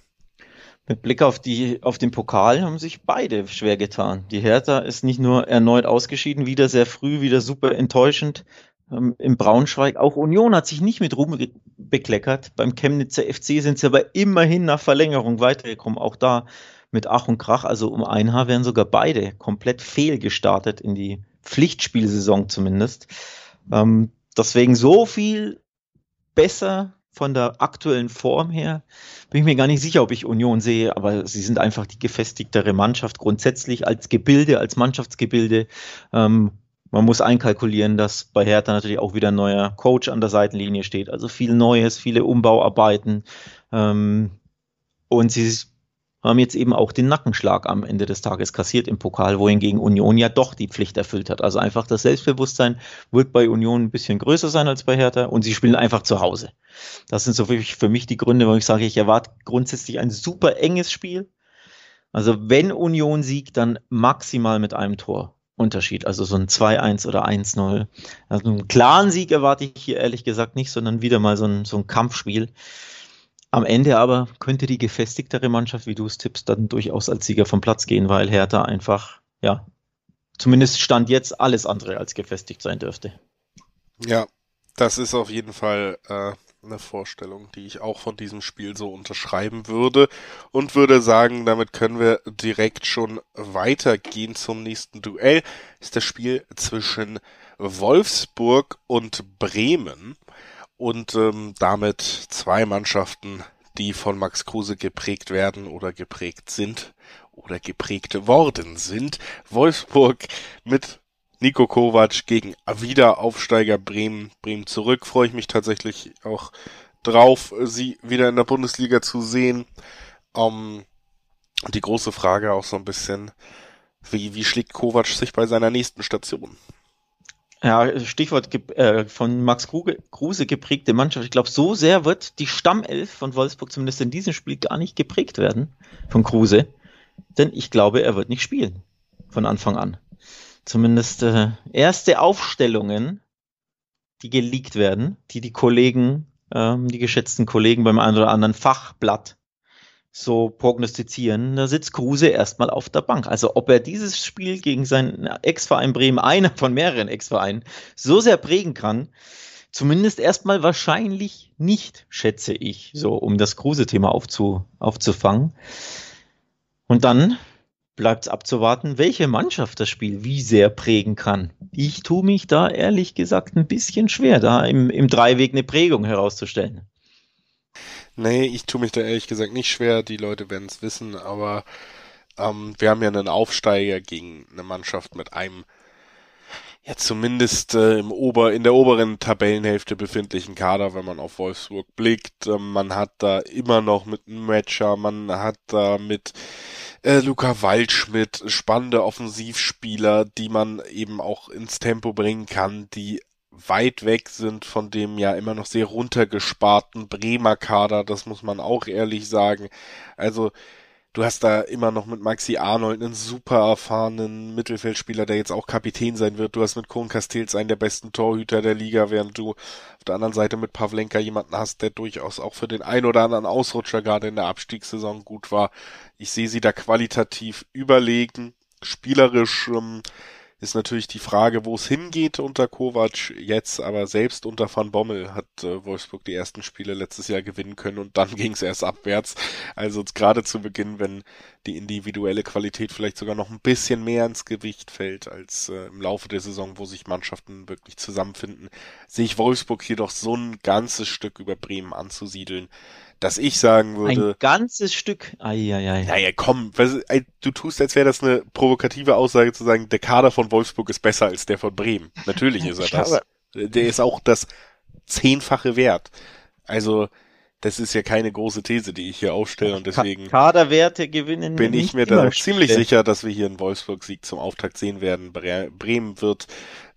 Mit Blick auf die, auf den Pokal haben sich beide schwer getan. Die Hertha ist nicht nur erneut ausgeschieden, wieder sehr früh, wieder super enttäuschend. Ähm, Im Braunschweig, auch Union hat sich nicht mit Ruhm bekleckert. Beim Chemnitzer FC sind sie aber immerhin nach Verlängerung weitergekommen. Auch da mit Ach und Krach, also um ein Haar wären sogar beide komplett fehlgestartet in die Pflichtspielsaison zumindest. Ähm, deswegen so viel besser von der aktuellen Form her bin ich mir gar nicht sicher, ob ich Union sehe, aber sie sind einfach die gefestigtere Mannschaft grundsätzlich als Gebilde, als Mannschaftsgebilde. Ähm, man muss einkalkulieren, dass bei Hertha natürlich auch wieder ein neuer Coach an der Seitenlinie steht. Also viel Neues, viele Umbauarbeiten. Ähm, und sie haben jetzt eben auch den Nackenschlag am Ende des Tages kassiert im Pokal, wohingegen Union ja doch die Pflicht erfüllt hat. Also einfach das Selbstbewusstsein wird bei Union ein bisschen größer sein als bei Hertha und sie spielen einfach zu Hause. Das sind so für mich die Gründe, warum ich sage, ich erwarte grundsätzlich ein super enges Spiel. Also wenn Union siegt, dann maximal mit einem Tor. Unterschied, also so ein 2-1 oder 1-0. Also einen klaren Sieg erwarte ich hier ehrlich gesagt nicht, sondern wieder mal so ein, so ein Kampfspiel. Am Ende aber könnte die gefestigtere Mannschaft, wie du es tippst, dann durchaus als Sieger vom Platz gehen, weil Hertha einfach, ja, zumindest stand jetzt alles andere als gefestigt sein dürfte. Ja, das ist auf jeden Fall äh, eine Vorstellung, die ich auch von diesem Spiel so unterschreiben würde und würde sagen, damit können wir direkt schon weitergehen zum nächsten Duell. Ist das Spiel zwischen Wolfsburg und Bremen und ähm, damit zwei Mannschaften, die von Max Kruse geprägt werden oder geprägt sind oder geprägt worden sind. Wolfsburg mit Nico Kovac gegen Wiederaufsteiger Bremen. Bremen zurück. Freue ich mich tatsächlich auch drauf, sie wieder in der Bundesliga zu sehen. Ähm, die große Frage auch so ein bisschen, wie, wie schlägt Kovac sich bei seiner nächsten Station? Ja, Stichwort äh, von Max Kruse geprägte Mannschaft. Ich glaube, so sehr wird die Stammelf von Wolfsburg zumindest in diesem Spiel gar nicht geprägt werden von Kruse. Denn ich glaube, er wird nicht spielen von Anfang an. Zumindest äh, erste Aufstellungen, die geleakt werden, die die Kollegen, ähm, die geschätzten Kollegen beim einen oder anderen Fachblatt so prognostizieren, da sitzt Kruse erstmal auf der Bank. Also ob er dieses Spiel gegen seinen Ex-Verein Bremen, einer von mehreren Ex-Vereinen, so sehr prägen kann, Zumindest erstmal wahrscheinlich nicht, schätze ich, so um das Kruse-Thema aufzu, aufzufangen. Und dann bleibt es abzuwarten, welche Mannschaft das Spiel wie sehr prägen kann. Ich tue mich da ehrlich gesagt ein bisschen schwer, da im, im Dreiweg eine Prägung herauszustellen. Nee, ich tue mich da ehrlich gesagt nicht schwer, die Leute werden es wissen, aber ähm, wir haben ja einen Aufsteiger gegen eine Mannschaft mit einem ja zumindest äh, im Ober in der oberen Tabellenhälfte befindlichen Kader, wenn man auf Wolfsburg blickt. Ähm, man hat da immer noch mit einem Matcher, man hat da mit äh, Luca Waldschmidt spannende Offensivspieler, die man eben auch ins Tempo bringen kann, die weit weg sind von dem ja immer noch sehr runtergesparten Bremer Kader, das muss man auch ehrlich sagen. Also Du hast da immer noch mit Maxi Arnold einen super erfahrenen Mittelfeldspieler, der jetzt auch Kapitän sein wird. Du hast mit Kohn Castells einen der besten Torhüter der Liga, während du auf der anderen Seite mit Pavlenka jemanden hast, der durchaus auch für den ein oder anderen Ausrutscher gerade in der Abstiegssaison gut war. Ich sehe sie da qualitativ überlegen. Spielerisch ähm, ist natürlich die Frage, wo es hingeht unter Kovac jetzt, aber selbst unter Van Bommel hat äh, Wolfsburg die ersten Spiele letztes Jahr gewinnen können und dann ging es erst abwärts. Also gerade zu Beginn, wenn die individuelle Qualität vielleicht sogar noch ein bisschen mehr ins Gewicht fällt als äh, im Laufe der Saison, wo sich Mannschaften wirklich zusammenfinden, sehe ich Wolfsburg jedoch so ein ganzes Stück über Bremen anzusiedeln, dass ich sagen würde. Ein ganzes Stück. Eieiei. Naja, komm, du tust, als wäre das eine provokative Aussage zu sagen, der Kader von Wolfsburg ist besser als der von Bremen. Natürlich ist er das. Der ist auch das zehnfache wert. Also, das ist ja keine große These, die ich hier aufstelle und deswegen Kaderwerte gewinnen bin ich mir da ziemlich sicher, dass wir hier einen Wolfsburg-Sieg zum Auftakt sehen werden. Bremen wird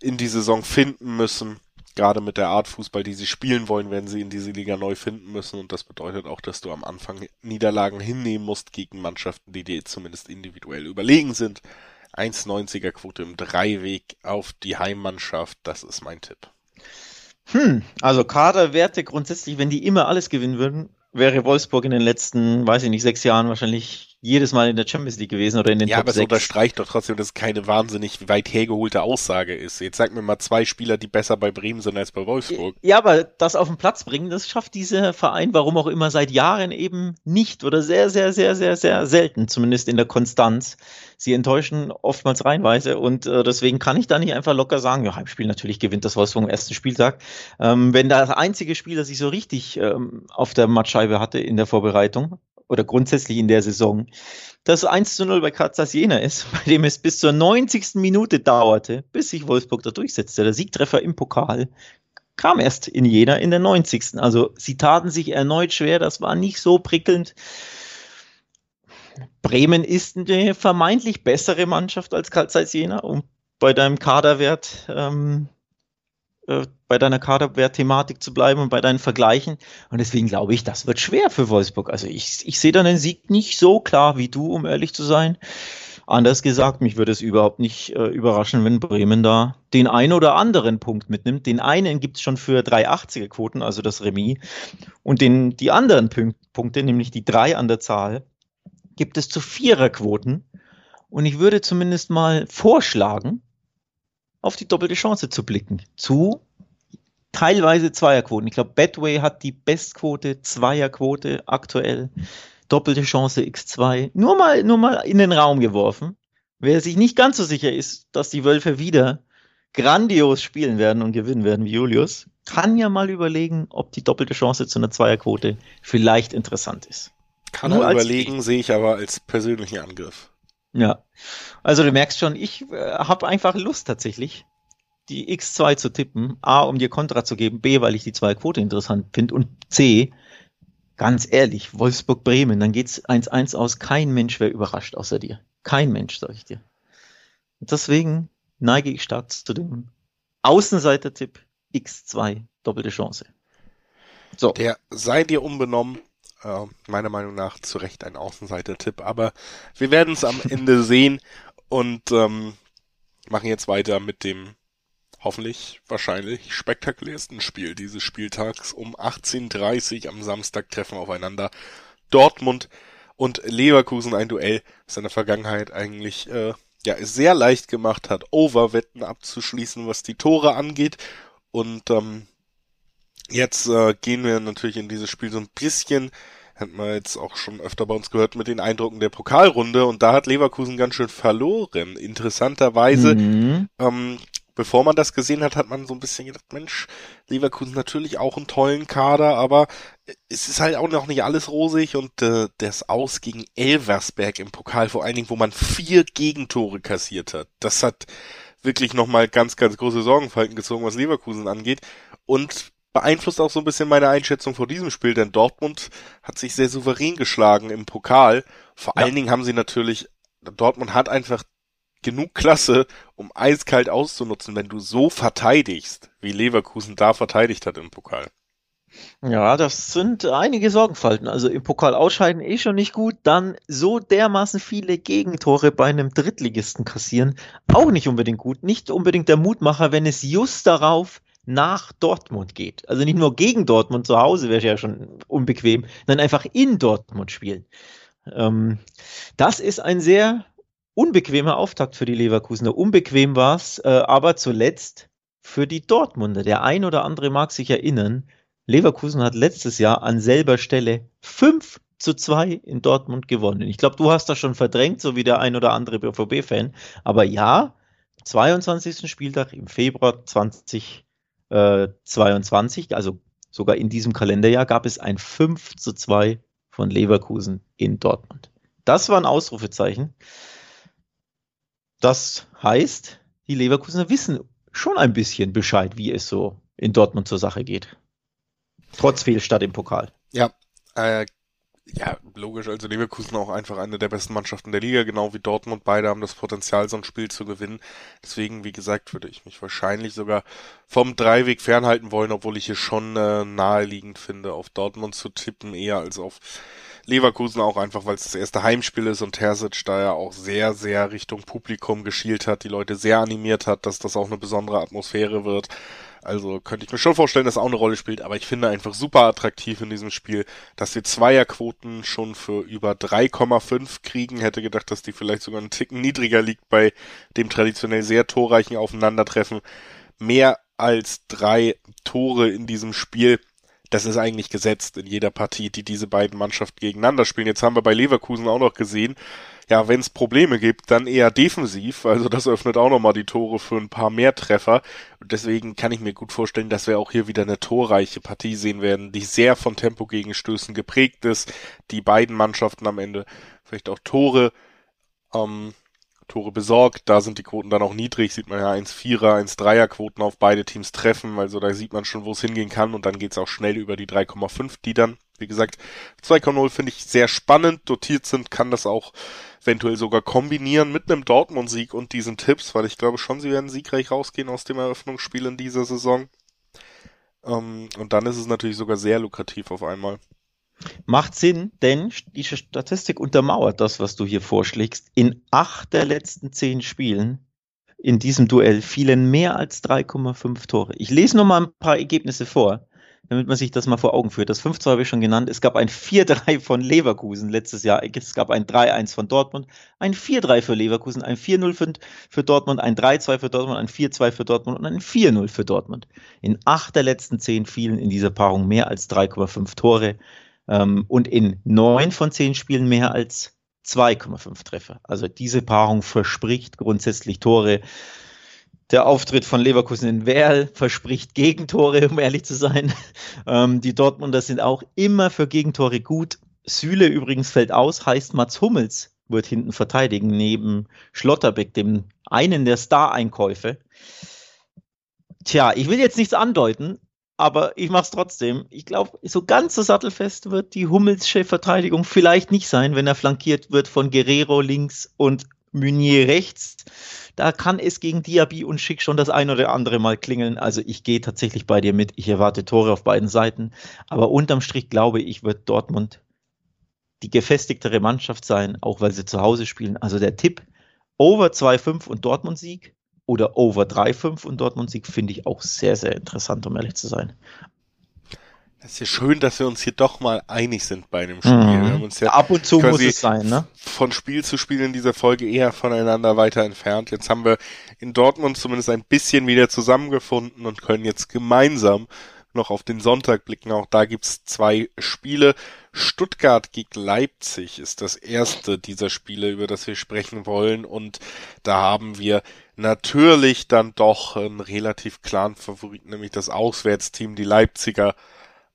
in die Saison finden müssen gerade mit der Art Fußball, die sie spielen wollen, werden sie in diese Liga neu finden müssen. Und das bedeutet auch, dass du am Anfang Niederlagen hinnehmen musst gegen Mannschaften, die dir zumindest individuell überlegen sind. 1,90er Quote im Dreiweg auf die Heimmannschaft, das ist mein Tipp. Hm, also Kaderwerte grundsätzlich, wenn die immer alles gewinnen würden, wäre Wolfsburg in den letzten, weiß ich nicht, sechs Jahren wahrscheinlich jedes Mal in der Champions League gewesen oder in den ja, Top aber es unterstreicht doch trotzdem, dass es keine wahnsinnig weit hergeholte Aussage ist. Jetzt sag mir mal zwei Spieler, die besser bei Bremen sind als bei Wolfsburg. Ja, aber das auf den Platz bringen, das schafft dieser Verein, warum auch immer, seit Jahren eben nicht oder sehr, sehr, sehr, sehr, sehr selten, zumindest in der Konstanz. Sie enttäuschen oftmals reinweise und äh, deswegen kann ich da nicht einfach locker sagen, ja, Heimspiel natürlich gewinnt das Wolfsburg am ersten Spieltag. Ähm, wenn der einzige Spieler sich so richtig ähm, auf der Matscheibe hatte in der Vorbereitung, oder grundsätzlich in der Saison, dass 1 zu 0 bei Katzas Jena ist, bei dem es bis zur 90. Minute dauerte, bis sich Wolfsburg da durchsetzte. Der Siegtreffer im Pokal kam erst in Jena in der 90. Also sie taten sich erneut schwer, das war nicht so prickelnd. Bremen ist eine vermeintlich bessere Mannschaft als Karl Jena, um bei deinem Kaderwert ähm, äh, bei deiner Kaderwert-Thematik zu bleiben und bei deinen Vergleichen. Und deswegen glaube ich, das wird schwer für Wolfsburg. Also ich, ich sehe dann den Sieg nicht so klar wie du, um ehrlich zu sein. Anders gesagt, mich würde es überhaupt nicht äh, überraschen, wenn Bremen da den einen oder anderen Punkt mitnimmt. Den einen gibt es schon für 380er Quoten, also das Remis. Und den, die anderen Punk Punkte, nämlich die drei an der Zahl, gibt es zu Viererquoten. Und ich würde zumindest mal vorschlagen, auf die doppelte Chance zu blicken. Zu teilweise Zweierquoten. Ich glaube, Badway hat die Bestquote, Zweierquote aktuell. Doppelte Chance X2. Nur mal, nur mal in den Raum geworfen. Wer sich nicht ganz so sicher ist, dass die Wölfe wieder grandios spielen werden und gewinnen werden wie Julius, kann ja mal überlegen, ob die doppelte Chance zu einer Zweierquote vielleicht interessant ist. Kann Nur er überlegen, sehe ich aber als persönlichen Angriff. Ja, also du merkst schon, ich äh, habe einfach Lust tatsächlich, die X2 zu tippen. A, um dir Kontra zu geben. B, weil ich die zwei Quote interessant finde. Und C, ganz ehrlich, Wolfsburg-Bremen, dann geht's 1-1 aus. Kein Mensch wäre überrascht außer dir. Kein Mensch, sag ich dir. Und deswegen neige ich stark zu dem Außenseiter-Tipp X2, doppelte Chance. So. Der sei dir unbenommen, äh, meiner Meinung nach zu Recht ein Außenseiter-Tipp, aber wir werden es am Ende sehen und ähm, machen jetzt weiter mit dem hoffentlich, wahrscheinlich spektakulärsten Spiel dieses Spieltags. Um 18.30 am Samstag treffen aufeinander Dortmund und Leverkusen ein Duell, das in der Vergangenheit eigentlich äh, ja sehr leicht gemacht hat, Overwetten abzuschließen, was die Tore angeht. Und ähm, Jetzt äh, gehen wir natürlich in dieses Spiel so ein bisschen hat man jetzt auch schon öfter bei uns gehört mit den Eindrücken der Pokalrunde und da hat Leverkusen ganz schön verloren. Interessanterweise, mhm. ähm, bevor man das gesehen hat, hat man so ein bisschen gedacht, Mensch, Leverkusen natürlich auch einen tollen Kader, aber es ist halt auch noch nicht alles rosig und äh, das Aus gegen Elversberg im Pokal vor allen Dingen, wo man vier Gegentore kassiert hat, das hat wirklich nochmal ganz, ganz große Sorgenfalten gezogen, was Leverkusen angeht. Und beeinflusst auch so ein bisschen meine Einschätzung vor diesem Spiel, denn Dortmund hat sich sehr souverän geschlagen im Pokal. Vor ja. allen Dingen haben sie natürlich, Dortmund hat einfach genug Klasse, um eiskalt auszunutzen, wenn du so verteidigst, wie Leverkusen da verteidigt hat im Pokal. Ja, das sind einige Sorgenfalten. Also im Pokal ausscheiden eh schon nicht gut, dann so dermaßen viele Gegentore bei einem Drittligisten kassieren, auch nicht unbedingt gut. Nicht unbedingt der Mutmacher, wenn es just darauf nach Dortmund geht. Also nicht nur gegen Dortmund zu Hause wäre ja schon unbequem, sondern einfach in Dortmund spielen. Ähm, das ist ein sehr unbequemer Auftakt für die Leverkusener. Unbequem war es, äh, aber zuletzt für die Dortmunder. Der ein oder andere mag sich erinnern, Leverkusen hat letztes Jahr an selber Stelle 5 zu 2 in Dortmund gewonnen. Ich glaube, du hast das schon verdrängt, so wie der ein oder andere BVB-Fan. Aber ja, 22. Spieltag im Februar 20 äh, 22, also sogar in diesem Kalenderjahr, gab es ein 5 zu 2 von Leverkusen in Dortmund. Das war ein Ausrufezeichen. Das heißt, die Leverkusener wissen schon ein bisschen Bescheid, wie es so in Dortmund zur Sache geht. Trotz Fehlstart im Pokal. Ja, äh, ja, logisch. Also Leverkusen auch einfach eine der besten Mannschaften der Liga, genau wie Dortmund. Beide haben das Potenzial, so ein Spiel zu gewinnen. Deswegen, wie gesagt, würde ich mich wahrscheinlich sogar vom Dreiweg fernhalten wollen, obwohl ich hier schon äh, naheliegend finde, auf Dortmund zu tippen, eher als auf Leverkusen auch einfach, weil es das erste Heimspiel ist und Terzic da ja auch sehr, sehr Richtung Publikum geschielt hat, die Leute sehr animiert hat, dass das auch eine besondere Atmosphäre wird. Also könnte ich mir schon vorstellen, dass er auch eine Rolle spielt, aber ich finde einfach super attraktiv in diesem Spiel, dass wir Zweierquoten schon für über 3,5 kriegen. Hätte gedacht, dass die vielleicht sogar einen Ticken niedriger liegt bei dem traditionell sehr torreichen Aufeinandertreffen. Mehr als drei Tore in diesem Spiel das ist eigentlich gesetzt in jeder Partie, die diese beiden Mannschaften gegeneinander spielen. Jetzt haben wir bei Leverkusen auch noch gesehen, ja, wenn es Probleme gibt, dann eher defensiv. Also das öffnet auch nochmal die Tore für ein paar mehr Treffer. Und deswegen kann ich mir gut vorstellen, dass wir auch hier wieder eine torreiche Partie sehen werden, die sehr von Tempo-Gegenstößen geprägt ist. Die beiden Mannschaften am Ende vielleicht auch Tore ähm, Tore besorgt. Da sind die Quoten dann auch niedrig, sieht man ja 1-4er, 1-3er Quoten auf beide Teams treffen, also da sieht man schon, wo es hingehen kann und dann geht's auch schnell über die 3,5, die dann, wie gesagt, 2,0 finde ich sehr spannend, dotiert sind, kann das auch eventuell sogar kombinieren mit einem Dortmund-Sieg und diesen Tipps, weil ich glaube schon, sie werden siegreich rausgehen aus dem Eröffnungsspiel in dieser Saison. Um, ähm, und dann ist es natürlich sogar sehr lukrativ auf einmal. Macht Sinn, denn die Statistik untermauert das, was du hier vorschlägst. In acht der letzten zehn Spielen in diesem Duell fielen mehr als 3,5 Tore. Ich lese noch mal ein paar Ergebnisse vor, damit man sich das mal vor Augen führt. Das 5-2 habe ich schon genannt. Es gab ein 4-3 von Leverkusen letztes Jahr. Es gab ein 3-1 von Dortmund, ein 4-3 für Leverkusen, ein 4-0 für Dortmund, ein 3-2 für Dortmund, ein 4-2 für Dortmund und ein 4-0 für Dortmund. In acht der letzten zehn fielen in dieser Paarung mehr als 3,5 Tore ähm, und in neun von zehn Spielen mehr als 2,5 Treffer. Also diese Paarung verspricht grundsätzlich Tore. Der Auftritt von Leverkusen in Werl verspricht Gegentore, um ehrlich zu sein. Ähm, die Dortmunder sind auch immer für Gegentore gut. Süle übrigens fällt aus, heißt Mats Hummels wird hinten verteidigen, neben Schlotterbeck, dem einen der Star-Einkäufe. Tja, ich will jetzt nichts andeuten, aber ich mache es trotzdem. Ich glaube, so ganz so sattelfest wird die Hummelsche Verteidigung vielleicht nicht sein, wenn er flankiert wird von Guerrero links und Meunier rechts. Da kann es gegen Diaby und Schick schon das ein oder andere Mal klingeln. Also ich gehe tatsächlich bei dir mit. Ich erwarte Tore auf beiden Seiten. Aber unterm Strich glaube ich, wird Dortmund die gefestigtere Mannschaft sein, auch weil sie zu Hause spielen. Also der Tipp over 2-5 und Dortmund Sieg oder Over 3-5 und Dortmund-Sieg finde ich auch sehr, sehr interessant, um ehrlich zu sein. Es ist ja schön, dass wir uns hier doch mal einig sind bei einem Spiel. Mhm. Wir haben uns ja Ab und zu muss es sein, ne? Von Spiel zu Spiel in dieser Folge eher voneinander weiter entfernt. Jetzt haben wir in Dortmund zumindest ein bisschen wieder zusammengefunden und können jetzt gemeinsam noch auf den Sonntag blicken. Auch da gibt's zwei Spiele. Stuttgart gegen Leipzig ist das erste dieser Spiele, über das wir sprechen wollen. Und da haben wir natürlich dann doch einen relativ klaren Favoriten, nämlich das Auswärtsteam, die Leipziger.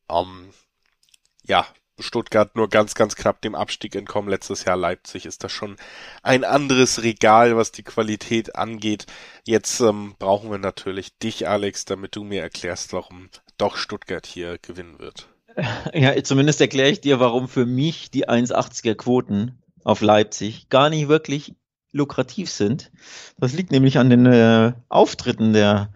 Ähm, ja, Stuttgart nur ganz, ganz knapp dem Abstieg entkommen. Letztes Jahr Leipzig ist das schon ein anderes Regal, was die Qualität angeht. Jetzt ähm, brauchen wir natürlich dich, Alex, damit du mir erklärst, warum doch Stuttgart hier gewinnen wird. Ja, zumindest erkläre ich dir, warum für mich die 1,80er Quoten auf Leipzig gar nicht wirklich lukrativ sind. Das liegt nämlich an den äh, Auftritten der,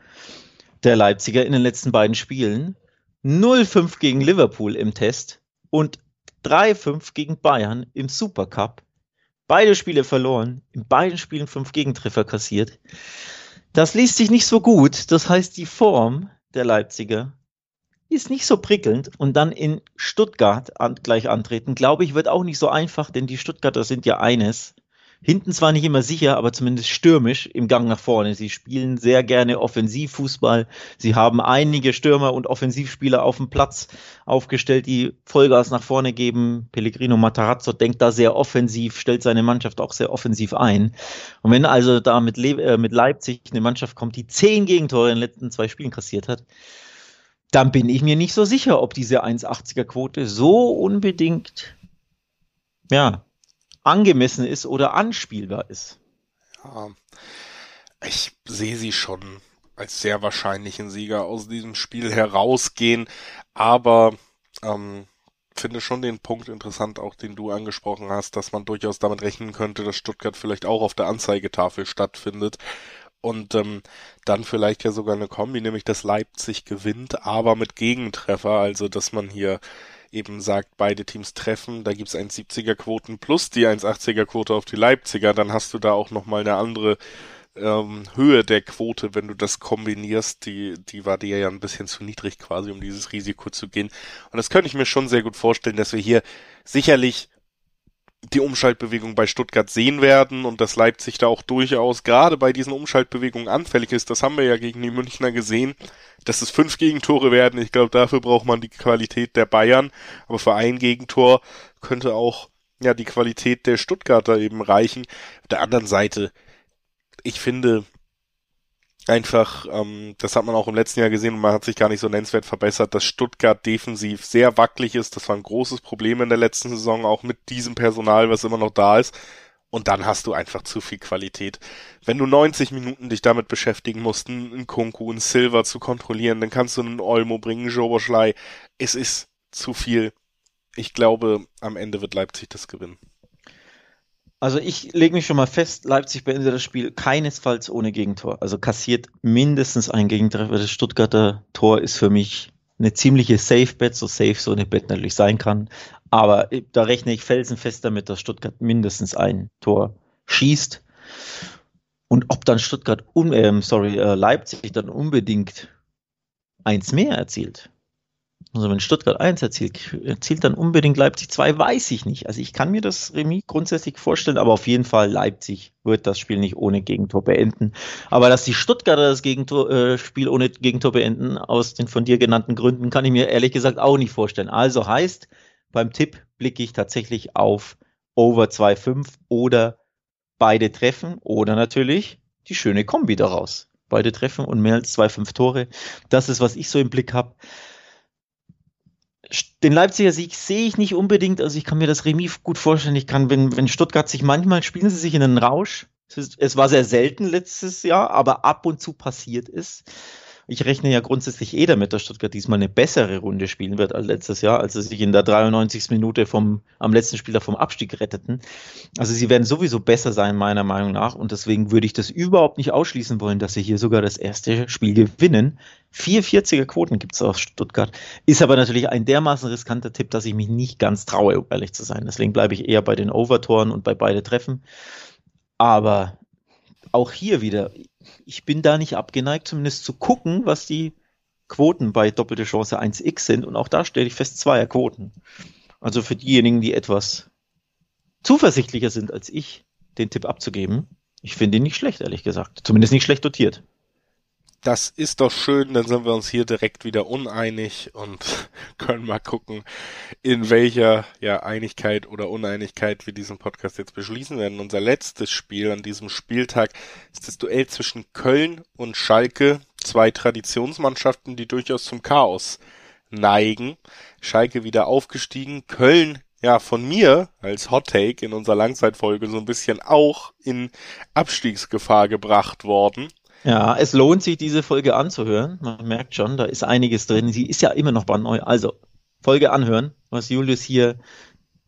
der Leipziger in den letzten beiden Spielen. 0-5 gegen Liverpool im Test und 3-5 gegen Bayern im Supercup. Beide Spiele verloren, in beiden Spielen fünf Gegentreffer kassiert. Das liest sich nicht so gut. Das heißt, die Form der Leipziger ist nicht so prickelnd und dann in Stuttgart an, gleich antreten, glaube ich, wird auch nicht so einfach, denn die Stuttgarter sind ja eines, Hinten zwar nicht immer sicher, aber zumindest stürmisch im Gang nach vorne. Sie spielen sehr gerne Offensivfußball. Sie haben einige Stürmer und Offensivspieler auf dem Platz aufgestellt, die Vollgas nach vorne geben. Pellegrino Matarazzo denkt da sehr offensiv, stellt seine Mannschaft auch sehr offensiv ein. Und wenn also da mit, Le äh, mit Leipzig eine Mannschaft kommt, die zehn Gegentore in den letzten zwei Spielen kassiert hat, dann bin ich mir nicht so sicher, ob diese 1,80er Quote so unbedingt ja, angemessen ist oder anspielbar ist. Ja, ich sehe sie schon als sehr wahrscheinlichen Sieger aus diesem Spiel herausgehen, aber ähm, finde schon den Punkt interessant, auch den du angesprochen hast, dass man durchaus damit rechnen könnte, dass Stuttgart vielleicht auch auf der Anzeigetafel stattfindet und ähm, dann vielleicht ja sogar eine Kombi, nämlich dass Leipzig gewinnt, aber mit Gegentreffer, also dass man hier eben sagt, beide Teams treffen, da gibt's 1,70er Quoten plus die 1,80er Quote auf die Leipziger, dann hast du da auch nochmal eine andere ähm, Höhe der Quote, wenn du das kombinierst, die, die war dir ja ein bisschen zu niedrig quasi, um dieses Risiko zu gehen. Und das könnte ich mir schon sehr gut vorstellen, dass wir hier sicherlich die Umschaltbewegung bei Stuttgart sehen werden und dass Leipzig da auch durchaus gerade bei diesen Umschaltbewegungen anfällig ist. Das haben wir ja gegen die Münchner gesehen, dass es fünf Gegentore werden. Ich glaube, dafür braucht man die Qualität der Bayern. Aber für ein Gegentor könnte auch ja die Qualität der Stuttgarter eben reichen. Auf der anderen Seite, ich finde, einfach, ähm, das hat man auch im letzten Jahr gesehen und man hat sich gar nicht so nennenswert verbessert, dass Stuttgart defensiv sehr wackelig ist. Das war ein großes Problem in der letzten Saison, auch mit diesem Personal, was immer noch da ist. Und dann hast du einfach zu viel Qualität. Wenn du 90 Minuten dich damit beschäftigen musst, einen Kunku, einen Silver zu kontrollieren, dann kannst du einen Olmo bringen, Joboschlei. Es ist zu viel. Ich glaube, am Ende wird Leipzig das gewinnen. Also ich lege mich schon mal fest, Leipzig beendet das Spiel keinesfalls ohne Gegentor. Also kassiert mindestens ein Gegentreffer. Das Stuttgarter Tor ist für mich eine ziemliche Safe-Bet, so safe so eine Bet natürlich sein kann. Aber da rechne ich felsenfest damit, dass Stuttgart mindestens ein Tor schießt. Und ob dann Stuttgart, un, äh, sorry, äh, Leipzig dann unbedingt eins mehr erzielt, also wenn Stuttgart 1 erzielt, erzielt dann unbedingt Leipzig 2, weiß ich nicht. Also ich kann mir das Remis grundsätzlich vorstellen, aber auf jeden Fall Leipzig wird das Spiel nicht ohne Gegentor beenden. Aber dass die Stuttgarter das Gegentor, äh, Spiel ohne Gegentor beenden, aus den von dir genannten Gründen, kann ich mir ehrlich gesagt auch nicht vorstellen. Also heißt, beim Tipp blicke ich tatsächlich auf Over 2,5 oder beide treffen oder natürlich die schöne Kombi daraus. Beide treffen und mehr als 2,5 Tore. Das ist, was ich so im Blick habe den Leipziger Sieg sehe ich nicht unbedingt. Also ich kann mir das Remis gut vorstellen. Ich kann, wenn, wenn Stuttgart sich manchmal spielen sie sich in einen Rausch. Es, ist, es war sehr selten letztes Jahr, aber ab und zu passiert ist. Ich rechne ja grundsätzlich eh damit, dass Stuttgart diesmal eine bessere Runde spielen wird als letztes Jahr, als sie sich in der 93. Minute vom, am letzten Spieltag vom Abstieg retteten. Also sie werden sowieso besser sein, meiner Meinung nach. Und deswegen würde ich das überhaupt nicht ausschließen wollen, dass sie hier sogar das erste Spiel gewinnen. 440er Quoten gibt es aus Stuttgart. Ist aber natürlich ein dermaßen riskanter Tipp, dass ich mich nicht ganz traue, um ehrlich zu sein. Deswegen bleibe ich eher bei den Overtoren und bei beide Treffen. Aber auch hier wieder, ich bin da nicht abgeneigt, zumindest zu gucken, was die Quoten bei doppelte Chance 1x sind. Und auch da stelle ich fest, zweier Quoten. Also für diejenigen, die etwas zuversichtlicher sind als ich, den Tipp abzugeben, ich finde ihn nicht schlecht, ehrlich gesagt. Zumindest nicht schlecht dotiert. Das ist doch schön, dann sind wir uns hier direkt wieder uneinig und können mal gucken, in welcher ja, Einigkeit oder Uneinigkeit wir diesen Podcast jetzt beschließen werden. Unser letztes Spiel an diesem Spieltag ist das Duell zwischen Köln und Schalke, zwei Traditionsmannschaften, die durchaus zum Chaos neigen. Schalke wieder aufgestiegen, Köln ja von mir als Hot Take in unserer Langzeitfolge so ein bisschen auch in Abstiegsgefahr gebracht worden. Ja, es lohnt sich, diese Folge anzuhören. Man merkt schon, da ist einiges drin. Sie ist ja immer noch brandneu. Also, Folge anhören, was Julius hier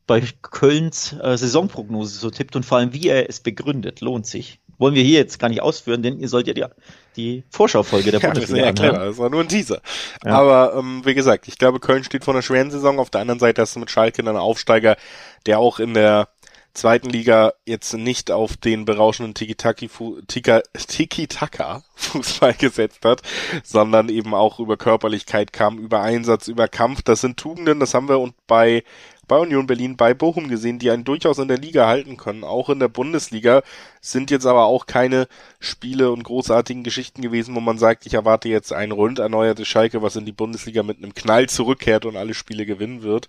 bei Kölns äh, Saisonprognose so tippt und vor allem, wie er es begründet, lohnt sich. Wollen wir hier jetzt gar nicht ausführen, denn ihr sollt ja die, die Vorschaufolge der ja, Bundesliga ja clever, das war nur ein Teaser. Ja. Aber ähm, wie gesagt, ich glaube, Köln steht vor einer schweren Saison. Auf der anderen Seite hast du mit Schalke einen Aufsteiger, der auch in der zweiten Liga jetzt nicht auf den berauschenden Tiki-Taka-Fußball gesetzt hat, sondern eben auch über Körperlichkeit kam, über Einsatz, über Kampf. Das sind Tugenden, das haben wir und bei bei Union Berlin, bei Bochum gesehen, die einen durchaus in der Liga halten können. Auch in der Bundesliga sind jetzt aber auch keine Spiele und großartigen Geschichten gewesen, wo man sagt, ich erwarte jetzt ein rund erneuertes Schalke, was in die Bundesliga mit einem Knall zurückkehrt und alle Spiele gewinnen wird.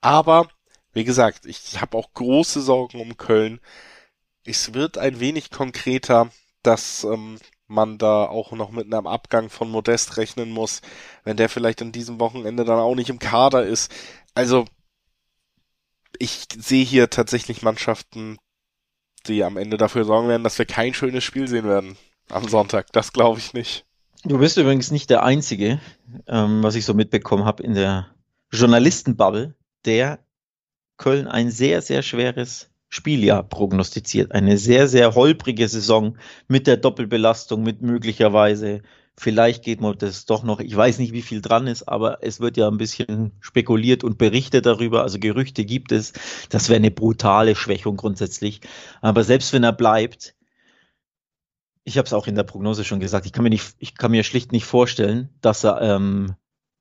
Aber wie gesagt, ich habe auch große Sorgen um Köln. Es wird ein wenig konkreter, dass ähm, man da auch noch mit einem Abgang von Modest rechnen muss, wenn der vielleicht an diesem Wochenende dann auch nicht im Kader ist. Also ich sehe hier tatsächlich Mannschaften, die am Ende dafür sorgen werden, dass wir kein schönes Spiel sehen werden am Sonntag. Das glaube ich nicht. Du bist übrigens nicht der Einzige, ähm, was ich so mitbekommen habe in der Journalistenbubble, der Köln ein sehr, sehr schweres Spieljahr prognostiziert. Eine sehr, sehr holprige Saison mit der Doppelbelastung, mit möglicherweise, vielleicht geht man das doch noch, ich weiß nicht, wie viel dran ist, aber es wird ja ein bisschen spekuliert und berichtet darüber, also Gerüchte gibt es. Das wäre eine brutale Schwächung grundsätzlich. Aber selbst wenn er bleibt, ich habe es auch in der Prognose schon gesagt, ich kann mir nicht, ich kann mir schlicht nicht vorstellen, dass er ähm,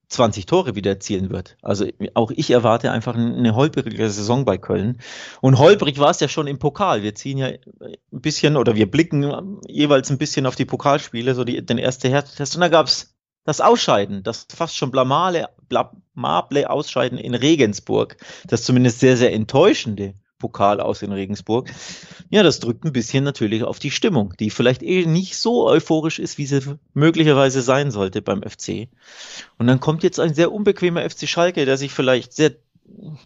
20 Tore wieder erzielen wird. Also auch ich erwarte einfach eine holprige Saison bei Köln. Und holprig war es ja schon im Pokal. Wir ziehen ja ein bisschen oder wir blicken jeweils ein bisschen auf die Pokalspiele, so die, den ersten Härtetest. Und da gab es das Ausscheiden, das fast schon blamable, blamable Ausscheiden in Regensburg, das zumindest sehr, sehr enttäuschende Pokal aus in Regensburg. Ja, das drückt ein bisschen natürlich auf die Stimmung, die vielleicht eh nicht so euphorisch ist, wie sie möglicherweise sein sollte beim FC. Und dann kommt jetzt ein sehr unbequemer FC Schalke, der sich vielleicht sehr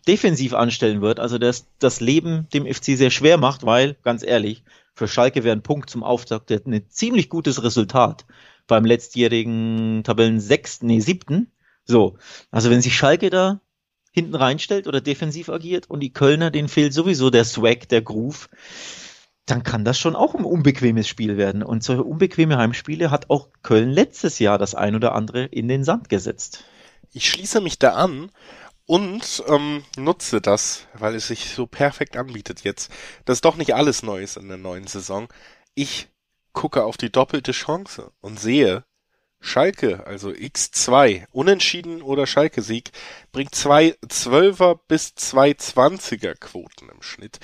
defensiv anstellen wird, also das, das Leben dem FC sehr schwer macht, weil, ganz ehrlich, für Schalke wäre ein Punkt zum Auftakt ein ziemlich gutes Resultat beim letztjährigen Tabellen sechsten, nee, siebten. So, also wenn sich Schalke da hinten reinstellt oder defensiv agiert und die Kölner, denen fehlt sowieso der Swag, der Groove, dann kann das schon auch ein unbequemes Spiel werden. Und solche unbequeme Heimspiele hat auch Köln letztes Jahr das ein oder andere in den Sand gesetzt. Ich schließe mich da an und ähm, nutze das, weil es sich so perfekt anbietet jetzt. Das ist doch nicht alles Neues in der neuen Saison. Ich gucke auf die doppelte Chance und sehe, Schalke, also X2, Unentschieden oder Schalke-Sieg, bringt zwei Zwölfer bis zwei Zwanziger Quoten im Schnitt.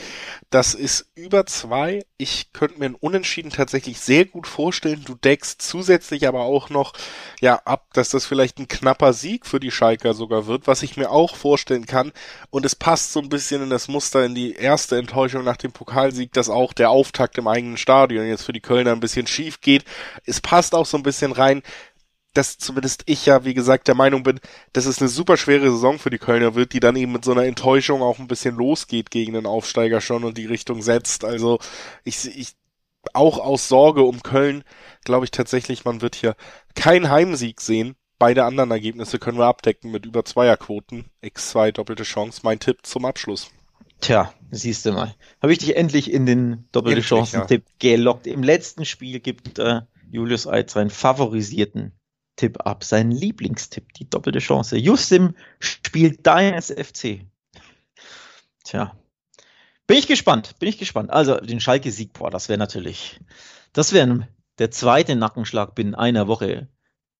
Das ist über zwei. Ich könnte mir ein Unentschieden tatsächlich sehr gut vorstellen. Du deckst zusätzlich aber auch noch, ja, ab, dass das vielleicht ein knapper Sieg für die Schalker sogar wird, was ich mir auch vorstellen kann. Und es passt so ein bisschen in das Muster, in die erste Enttäuschung nach dem Pokalsieg, dass auch der Auftakt im eigenen Stadion jetzt für die Kölner ein bisschen schief geht. Es passt auch so ein bisschen rein dass zumindest ich ja, wie gesagt, der Meinung bin, dass es eine super schwere Saison für die Kölner wird, die dann eben mit so einer Enttäuschung auch ein bisschen losgeht gegen den Aufsteiger schon und die Richtung setzt. Also ich, ich auch aus Sorge um Köln glaube ich tatsächlich, man wird hier keinen Heimsieg sehen. Beide anderen Ergebnisse können wir abdecken mit über Zweierquoten. X2 doppelte Chance. Mein Tipp zum Abschluss. Tja, siehst du mal. Habe ich dich endlich in den doppelte Chancen-Tipp ja. gelockt. Im letzten Spiel gibt äh, Julius Eid seinen favorisierten Tipp ab, sein Lieblingstipp, die doppelte Chance. Just im Spiel deines FC. Tja. Bin ich gespannt, bin ich gespannt. Also den Schalke-Sieg, boah, das wäre natürlich, das wäre der zweite Nackenschlag binnen einer Woche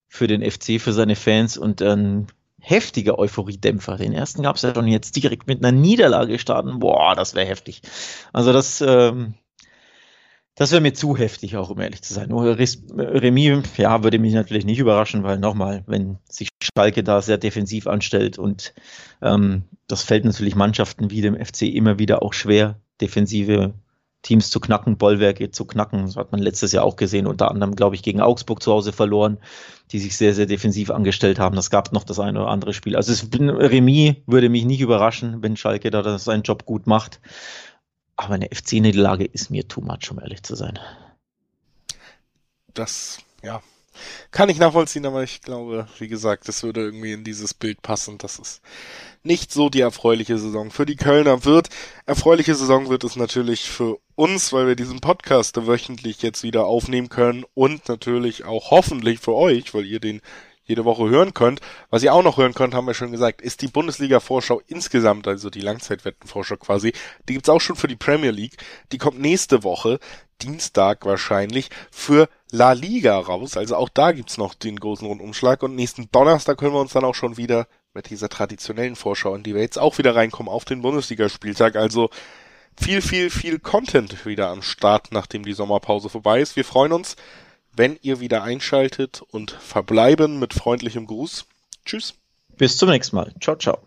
für den FC, für seine Fans und ein heftiger Euphoriedämpfer. Den ersten gab es ja schon jetzt direkt mit einer Niederlage starten. Boah, das wäre heftig. Also das, ähm, Das wäre mir zu heftig, auch um ehrlich zu sein. Nur Remis, ja, würde mich natürlich nicht überraschen, weil nochmal, wenn sich Schalke da sehr defensiv anstellt und ähm, das fällt natürlich Mannschaften wie dem FC immer wieder auch schwer, defensive Teams zu knacken, Bollwerke zu knacken. Das hat man letztes Jahr auch gesehen, unter anderem, glaube ich, gegen Augsburg zu Hause verloren, die sich sehr, sehr defensiv angestellt haben. Das gab noch das eine oder andere Spiel. Also es, würde mich nicht überraschen, wenn Schalke da seinen Job gut macht. Aber eine FC-Niederlage ist mir too much, um ehrlich zu sein. Das, ja, kann ich nachvollziehen, aber ich glaube, wie gesagt, das würde irgendwie in dieses Bild passen, dass es nicht so die erfreuliche Saison für die Kölner wird. Erfreuliche Saison wird es natürlich für uns, weil wir diesen Podcast wöchentlich jetzt wieder aufnehmen können und natürlich auch hoffentlich für euch, weil ihr den jede Woche hören könnt. Was ihr auch noch hören könnt, haben wir schon gesagt, ist die Bundesliga-Vorschau insgesamt, also die Langzeitwettenvorschau quasi. Die gibt's auch schon für die Premier League. Die kommt nächste Woche, Dienstag wahrscheinlich, für La Liga raus. Also auch da gibt's noch den großen Rundumschlag. Und nächsten Donnerstag können wir uns dann auch schon wieder mit dieser traditionellen Vorschau, in die wir jetzt auch wieder reinkommen, auf den Bundesligaspieltag. Also viel, viel, viel Content wieder am Start, nachdem die Sommerpause vorbei ist. Wir freuen uns wenn ihr wieder einschaltet und verbleiben mit freundlichem Gruß. Tschüss. Bis zum nächsten Mal. Ciao, ciao.